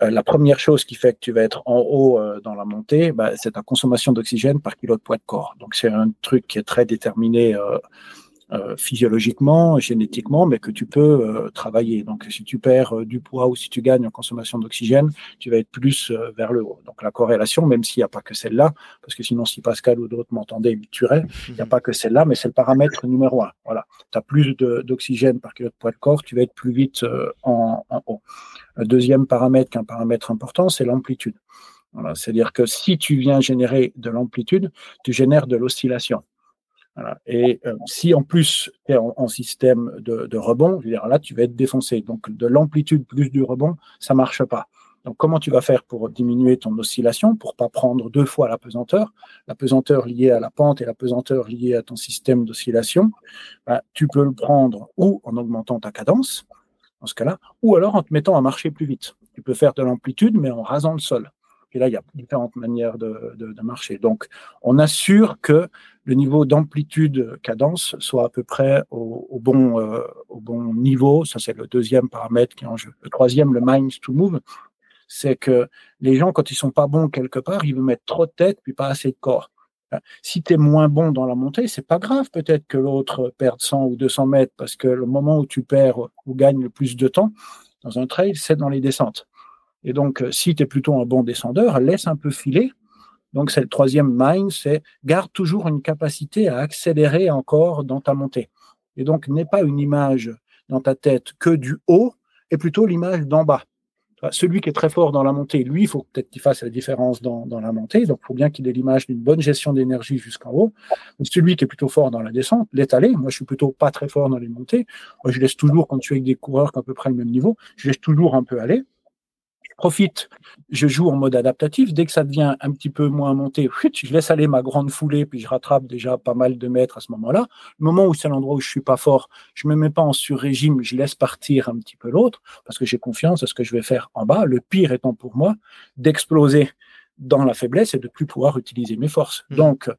Euh, la première chose qui fait que tu vas être en haut euh, dans la montée, bah, c'est ta consommation d'oxygène par kilo de poids de corps. Donc c'est un truc qui est très déterminé physiologiquement, génétiquement, mais que tu peux euh, travailler. Donc, si tu perds euh, du poids ou si tu gagnes en consommation d'oxygène, tu vas être plus vers le haut. Donc, la corrélation, même s'il n'y a pas que celle-là, parce que sinon, si Pascal ou d'autres m'entendaient, ils me il n'y a pas que celle-là, mais c'est le paramètre numéro un. Voilà. Tu as plus d'oxygène par kilo de poids de corps, tu vas être plus vite en, en haut. Le deuxième paramètre, qui est un paramètre important, c'est l'amplitude. Voilà. C'est-à-dire que si tu viens générer de l'amplitude, tu génères de l'oscillation. Et euh, si en plus tu es en, système de, rebond, je veux dire, là tu vas être défoncé. Donc de l'amplitude plus du rebond, ça marche pas. Donc comment tu vas faire pour diminuer ton oscillation, pour pas prendre deux fois la pesanteur, la pesanteur liée à la pente et la pesanteur liée à ton système d'oscillation ben, Tu peux le prendre ou en augmentant ta cadence, dans ce cas-là, ou alors en te mettant à marcher plus vite. Tu peux faire de l'amplitude, mais en rasant le sol. Et là, il y a différentes manières de, marcher. Donc, on assure que le niveau d'amplitude cadence soit à peu près au, bon, euh, au bon niveau. Ça, c'est le deuxième paramètre qui est en jeu. Le troisième, le mind to move, c'est que les gens, quand ils sont pas bons quelque part, ils veulent mettre trop de tête puis pas assez de corps. Si tu es moins bon dans la montée, c'est pas grave peut-être que l'autre perde 100 ou 200 mètres parce que le moment où tu perds ou gagnes le plus de temps dans un trail, c'est dans les descentes. Et donc, si tu es plutôt un bon descendeur, laisse un peu filer. Donc, c'est le troisième mind, c'est garde toujours une capacité à accélérer encore dans ta montée. Et donc, n'est pas une image dans ta tête que du haut, et plutôt l'image d'en bas. Celui qui est très fort dans la montée, lui, il faut peut-être qu'il fasse la différence dans, la montée. Donc, il faut bien qu'il ait l'image d'une bonne gestion d'énergie jusqu'en haut. celui qui est plutôt fort dans la descente, l'est allé. Moi, je suis plutôt pas très fort dans les montées. Moi, je laisse toujours, quand tu es avec des coureurs qui ont à peu près le même niveau, je laisse toujours un peu aller profite, je joue en mode adaptatif. Dès que ça devient un petit peu moins monté, je laisse aller ma grande foulée, puis je rattrape déjà pas mal de mètres à ce moment-là. Le moment où c'est l'endroit où je suis pas fort, je me mets pas en sur-régime, je laisse partir un petit peu l'autre, parce que j'ai confiance à ce que je vais faire en bas. Le pire étant pour moi d'exploser dans la faiblesse et de plus pouvoir utiliser mes forces. Mmh. Donc,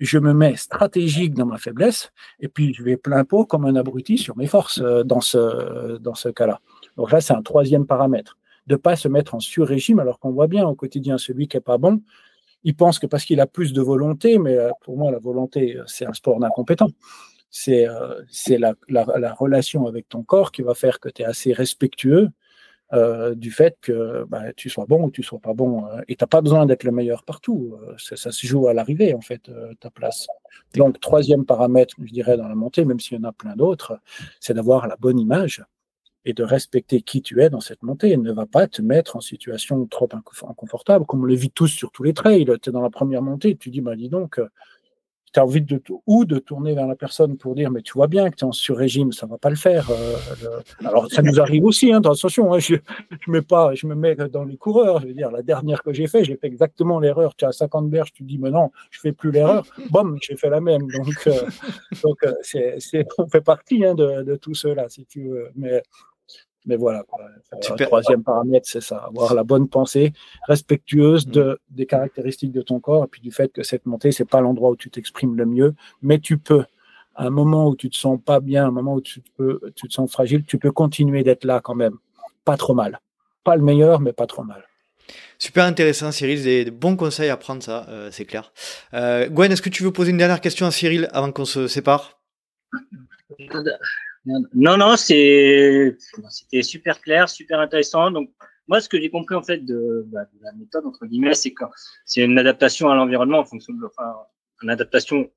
je me mets stratégique dans ma faiblesse et puis je vais plein pot comme un abruti sur mes forces euh, dans ce, dans ce cas-là. Donc là, c'est un troisième paramètre de pas se mettre en sur-régime, alors qu'on voit bien au quotidien celui qui est pas bon, il pense que parce qu'il a plus de volonté, mais euh, pour moi, la volonté, euh, c'est un sport d'incompétent. C'est euh, la, la, relation avec ton corps qui va faire que tu es assez respectueux du fait que bah, tu sois bon ou tu sois pas bon. et tu n'as pas besoin d'être le meilleur partout. ça se joue à l'arrivée, en fait, ta place. Donc, troisième paramètre, je dirais, dans la montée, même s'il y en a plein d'autres, c'est d'avoir la bonne image et de respecter qui tu es dans cette montée. Elle ne va pas te mettre en situation trop inconfortable, comme on le vit tous sur tous les trails. Tu es dans la première montée, tu dis, bah, dis donc, euh, tu as envie de, ou de tourner vers la personne pour dire, mais tu vois bien que tu es en sur-régime, ça va pas le faire. Euh, alors, ça nous arrive aussi, hein, attention, hein, je, je, mets pas, je me mets dans les coureurs. Je veux dire, la dernière que j'ai fait, j'ai fait exactement l'erreur. Tu as 50 berges, tu dis, mais non, je fais plus l'erreur. Bom, j'ai fait la même. Donc, euh, donc c'est, on fait partie hein, de, de, tout cela, si tu veux. Mais mais voilà, le troisième paramètre, c'est ça, avoir la bonne pensée, respectueuse mm. de, des caractéristiques de ton corps, et puis du fait que cette montée, c'est pas l'endroit où tu t'exprimes le mieux, mais tu peux, à un moment où tu te sens pas bien, à un moment où tu, peux, tu te sens fragile, tu peux continuer d'être là quand même. Pas trop mal. Pas le meilleur, mais pas trop mal. Super intéressant, Cyril. Des, bons conseils à prendre, ça, euh, c'est clair. Euh, Gwen, est-ce que tu veux poser une dernière question à Cyril avant qu'on se sépare? Non, non, c'était super clair, super intéressant. Donc, moi, ce que j'ai compris en fait de, bah, de, la méthode entre guillemets, c'est que c'est une adaptation à l'environnement en fonction de, enfin, une adaptation,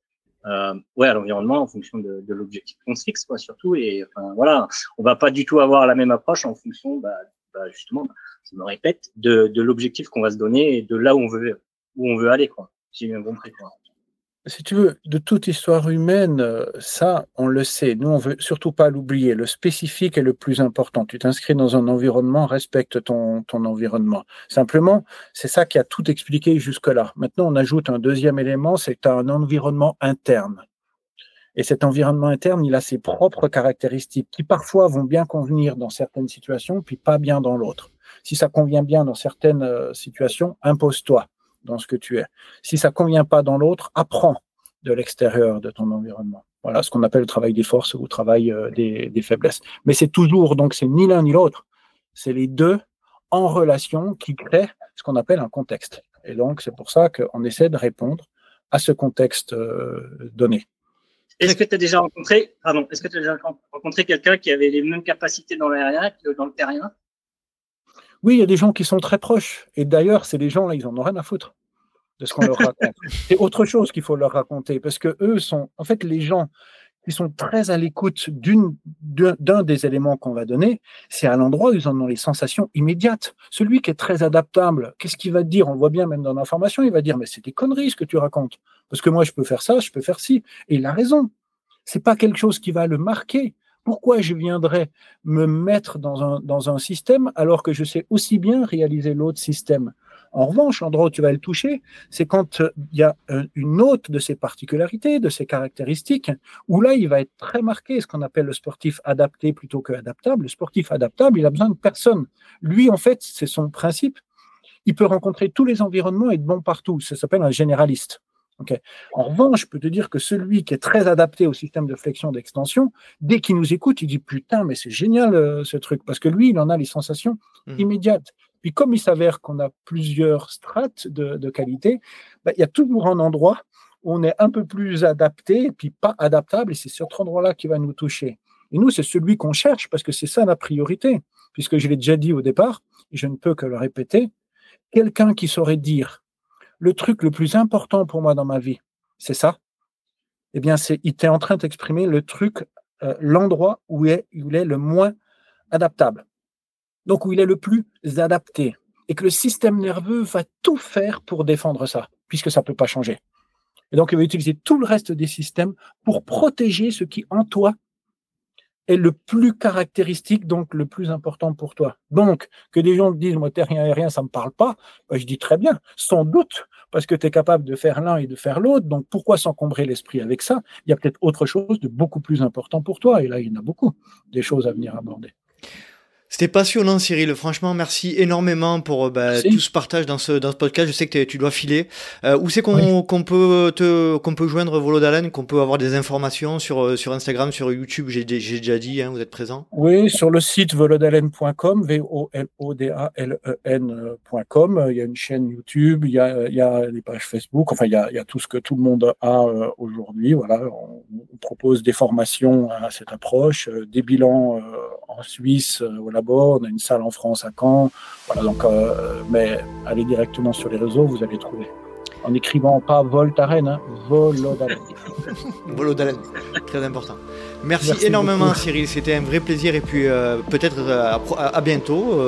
euh, ouais, à l'environnement en fonction de, de l'objectif qu'on se fixe, quoi, surtout. Et enfin, voilà, on va pas du tout avoir la même approche en fonction, bah, bah justement, je me répète, de, de l'objectif qu'on va se donner et de là où on veut, où on veut aller, quoi. J'ai bien compris, quoi si tu veux, de toute histoire humaine, euh, ça, on le sait. Nous, on veut surtout pas l'oublier. Le spécifique est le plus important. Tu t'inscris dans un environnement, respecte ton, ton environnement. Simplement, c'est ça qui a tout expliqué jusque-là. Maintenant, on ajoute un deuxième élément, c'est que tu un environnement interne. Et cet environnement interne, il a ses propres caractéristiques qui parfois vont bien convenir dans certaines situations, puis pas bien dans l'autre. Si ça convient bien dans certaines euh, situations, impose-toi dans ce que tu es. Si ça convient pas dans l'autre, apprends de l'extérieur de ton environnement. Voilà ce qu'on appelle le travail des forces ou le travail euh, des, faiblesses. Mais c'est toujours, donc c'est ni l'un ni l'autre. C'est les deux en relation qui créent ce qu'on appelle un contexte. Et donc c'est pour ça qu'on essaie de répondre à ce contexte euh, donné. Est-ce que tu as déjà rencontré, pardon, est-ce que tu as déjà rencontré quelqu'un qui avait les mêmes capacités dans l'aérien que dans le terrien? Oui, il y a des gens qui sont très proches. Et d'ailleurs, c'est des gens là, ils en ont rien à foutre de ce qu'on leur raconte. C'est autre chose qu'il faut leur raconter parce que eux sont, en fait, les gens qui sont très à l'écoute d'un des éléments qu'on va donner, c'est à l'endroit où ils en ont les sensations immédiates. Celui qui est très adaptable, qu'est-ce qu'il va dire? On le voit bien même dans l'information, il va dire mais c'est des conneries ce que tu racontes, parce que moi je peux faire ça, je peux faire ci, et il a raison. C'est pas quelque chose qui va le marquer. Pourquoi je viendrais me mettre dans un, dans un système alors que je sais aussi bien réaliser l'autre système? En revanche, l'endroit où tu vas le toucher, c'est quand euh, il y a euh, une autre de ses particularités, de ses caractéristiques, où là, il va être très marqué, ce qu'on appelle le sportif adapté plutôt que adaptable. Le sportif adaptable, il a besoin de personne. Lui, en fait, c'est son principe. Il peut rencontrer tous les environnements et être bon partout. Ça s'appelle un généraliste. En revanche, je peux te dire que celui qui est très adapté au système de flexion d'extension, dès qu'il nous écoute, il dit putain, mais c'est génial euh, ce truc, parce que lui, il en a les sensations mmh. immédiates. Puis comme il s'avère qu'on a plusieurs strates de, qualité, bah, il y a toujours un endroit on est un peu plus adapté et puis pas adaptable, et c'est ce endroit-là qui va nous toucher. Et nous, c'est celui qu'on cherche parce que c'est ça la priorité, puisque je l'ai déjà dit au départ, et je ne peux que le répéter, quelqu'un qui saurait dire le truc le plus important pour moi dans ma vie, c'est ça, eh bien, c'est, il était en train d'exprimer le truc, euh, l'endroit où, où il est le moins adaptable. Donc, où il est le plus adapté. Et que le système nerveux va tout faire pour défendre ça, puisque ça ne peut pas changer. Et donc, il va utiliser tout le reste des systèmes pour protéger ce qui, en toi, est le plus caractéristique, donc le plus important pour toi. Donc, que des gens disent, moi, rien et rien, ça me parle pas, ben, je dis très bien, sans doute, parce que tu es capable de faire l'un et de faire l'autre, donc pourquoi s'encombrer l'esprit avec ça? Il y a peut-être autre chose de beaucoup plus important pour toi, et là, il y en a beaucoup, des choses à venir aborder. C'était passionnant, Cyril. Franchement, merci énormément pour euh, bah, tout ce partage dans ce, dans ce podcast. Je sais que tu dois filer. Euh, où c'est qu'on qu'on peut te qu'on peut joindre Volodalen, qu'on peut avoir des informations sur euh, sur Instagram, sur YouTube? J'ai déjà dit, hein, vous êtes présent. Oui, sur le site volodalen.com, v o l o d a l e n.com. Il y a une chaîne YouTube, il y a il y a des pages Facebook. Enfin, il y a il y a tout ce que tout le monde a aujourd'hui. Voilà, on, on, propose des formations à cette approche, des bilans en Suisse. voilà on a une salle en France à Caen. Voilà, donc, euh, mais allez directement sur les réseaux, vous allez trouver. En écrivant pas Voltaren, hein, Volodalen. Volodalen, très important. Merci, énormément Cyril, c'était un vrai plaisir et puis euh, peut-être euh, à, bientôt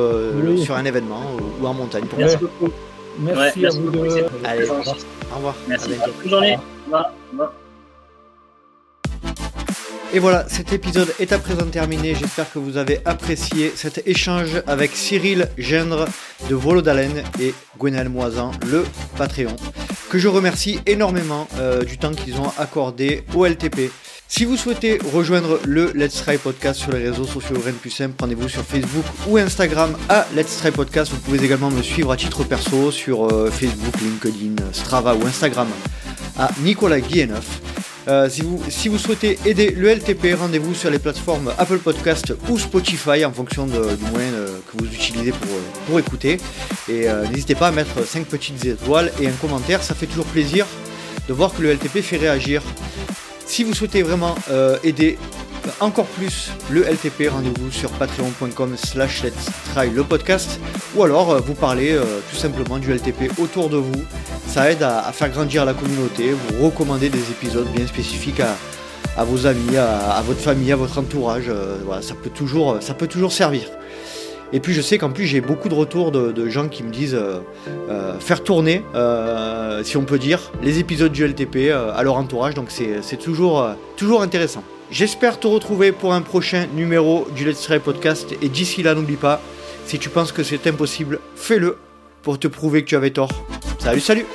sur un événement ou en montagne. merci beaucoup. Merci, à vous deux. Allez, au revoir. Merci. Bonne journée. Au revoir. Et voilà, cet épisode est à présent terminé. J'espère que vous avez apprécié cet échange avec Cyril Gendre de Volodalen et Gwenel Moisan, le Patreon, que je remercie énormément euh, du temps qu'ils ont accordé au LTP. Si vous souhaitez rejoindre le Let's Try Podcast sur les réseaux sociaux Rennes plus simple, prenez-vous sur Facebook ou Instagram à Let's Try Podcast. Vous pouvez également me suivre à titre perso sur euh, Facebook, LinkedIn, Strava ou Instagram à Nicolas Guilleneuf. Euh, si, vous, souhaitez aider le LTP, rendez-vous sur les plateformes Apple Podcast ou Spotify en fonction du moyen euh, que vous utilisez pour, euh, pour écouter. Et n'hésitez pas à mettre 5 petites étoiles et un commentaire, ça fait toujours plaisir de voir que le LTP fait réagir. Si vous souhaitez vraiment aider encore plus le LTP, rendez-vous sur patreon.com slash let's try le podcast ou alors vous parlez tout simplement du LTP autour de vous ça aide à, faire grandir la communauté, vous recommandez des épisodes bien spécifiques à, vos amis, à, votre famille, à votre entourage. Euh, ça, peut toujours, ça peut toujours servir. Et puis je sais qu'en plus j'ai beaucoup de retours de, gens qui me disent euh, euh, faire tourner, si on peut dire, les épisodes du LTP à leur entourage. Donc c'est toujours, toujours intéressant. J'espère te retrouver pour un prochain numéro du Let's Try Podcast. Et d'ici là, n'oublie pas, si tu penses que c'est impossible, fais-le pour te prouver que tu avais tort. Salut, salut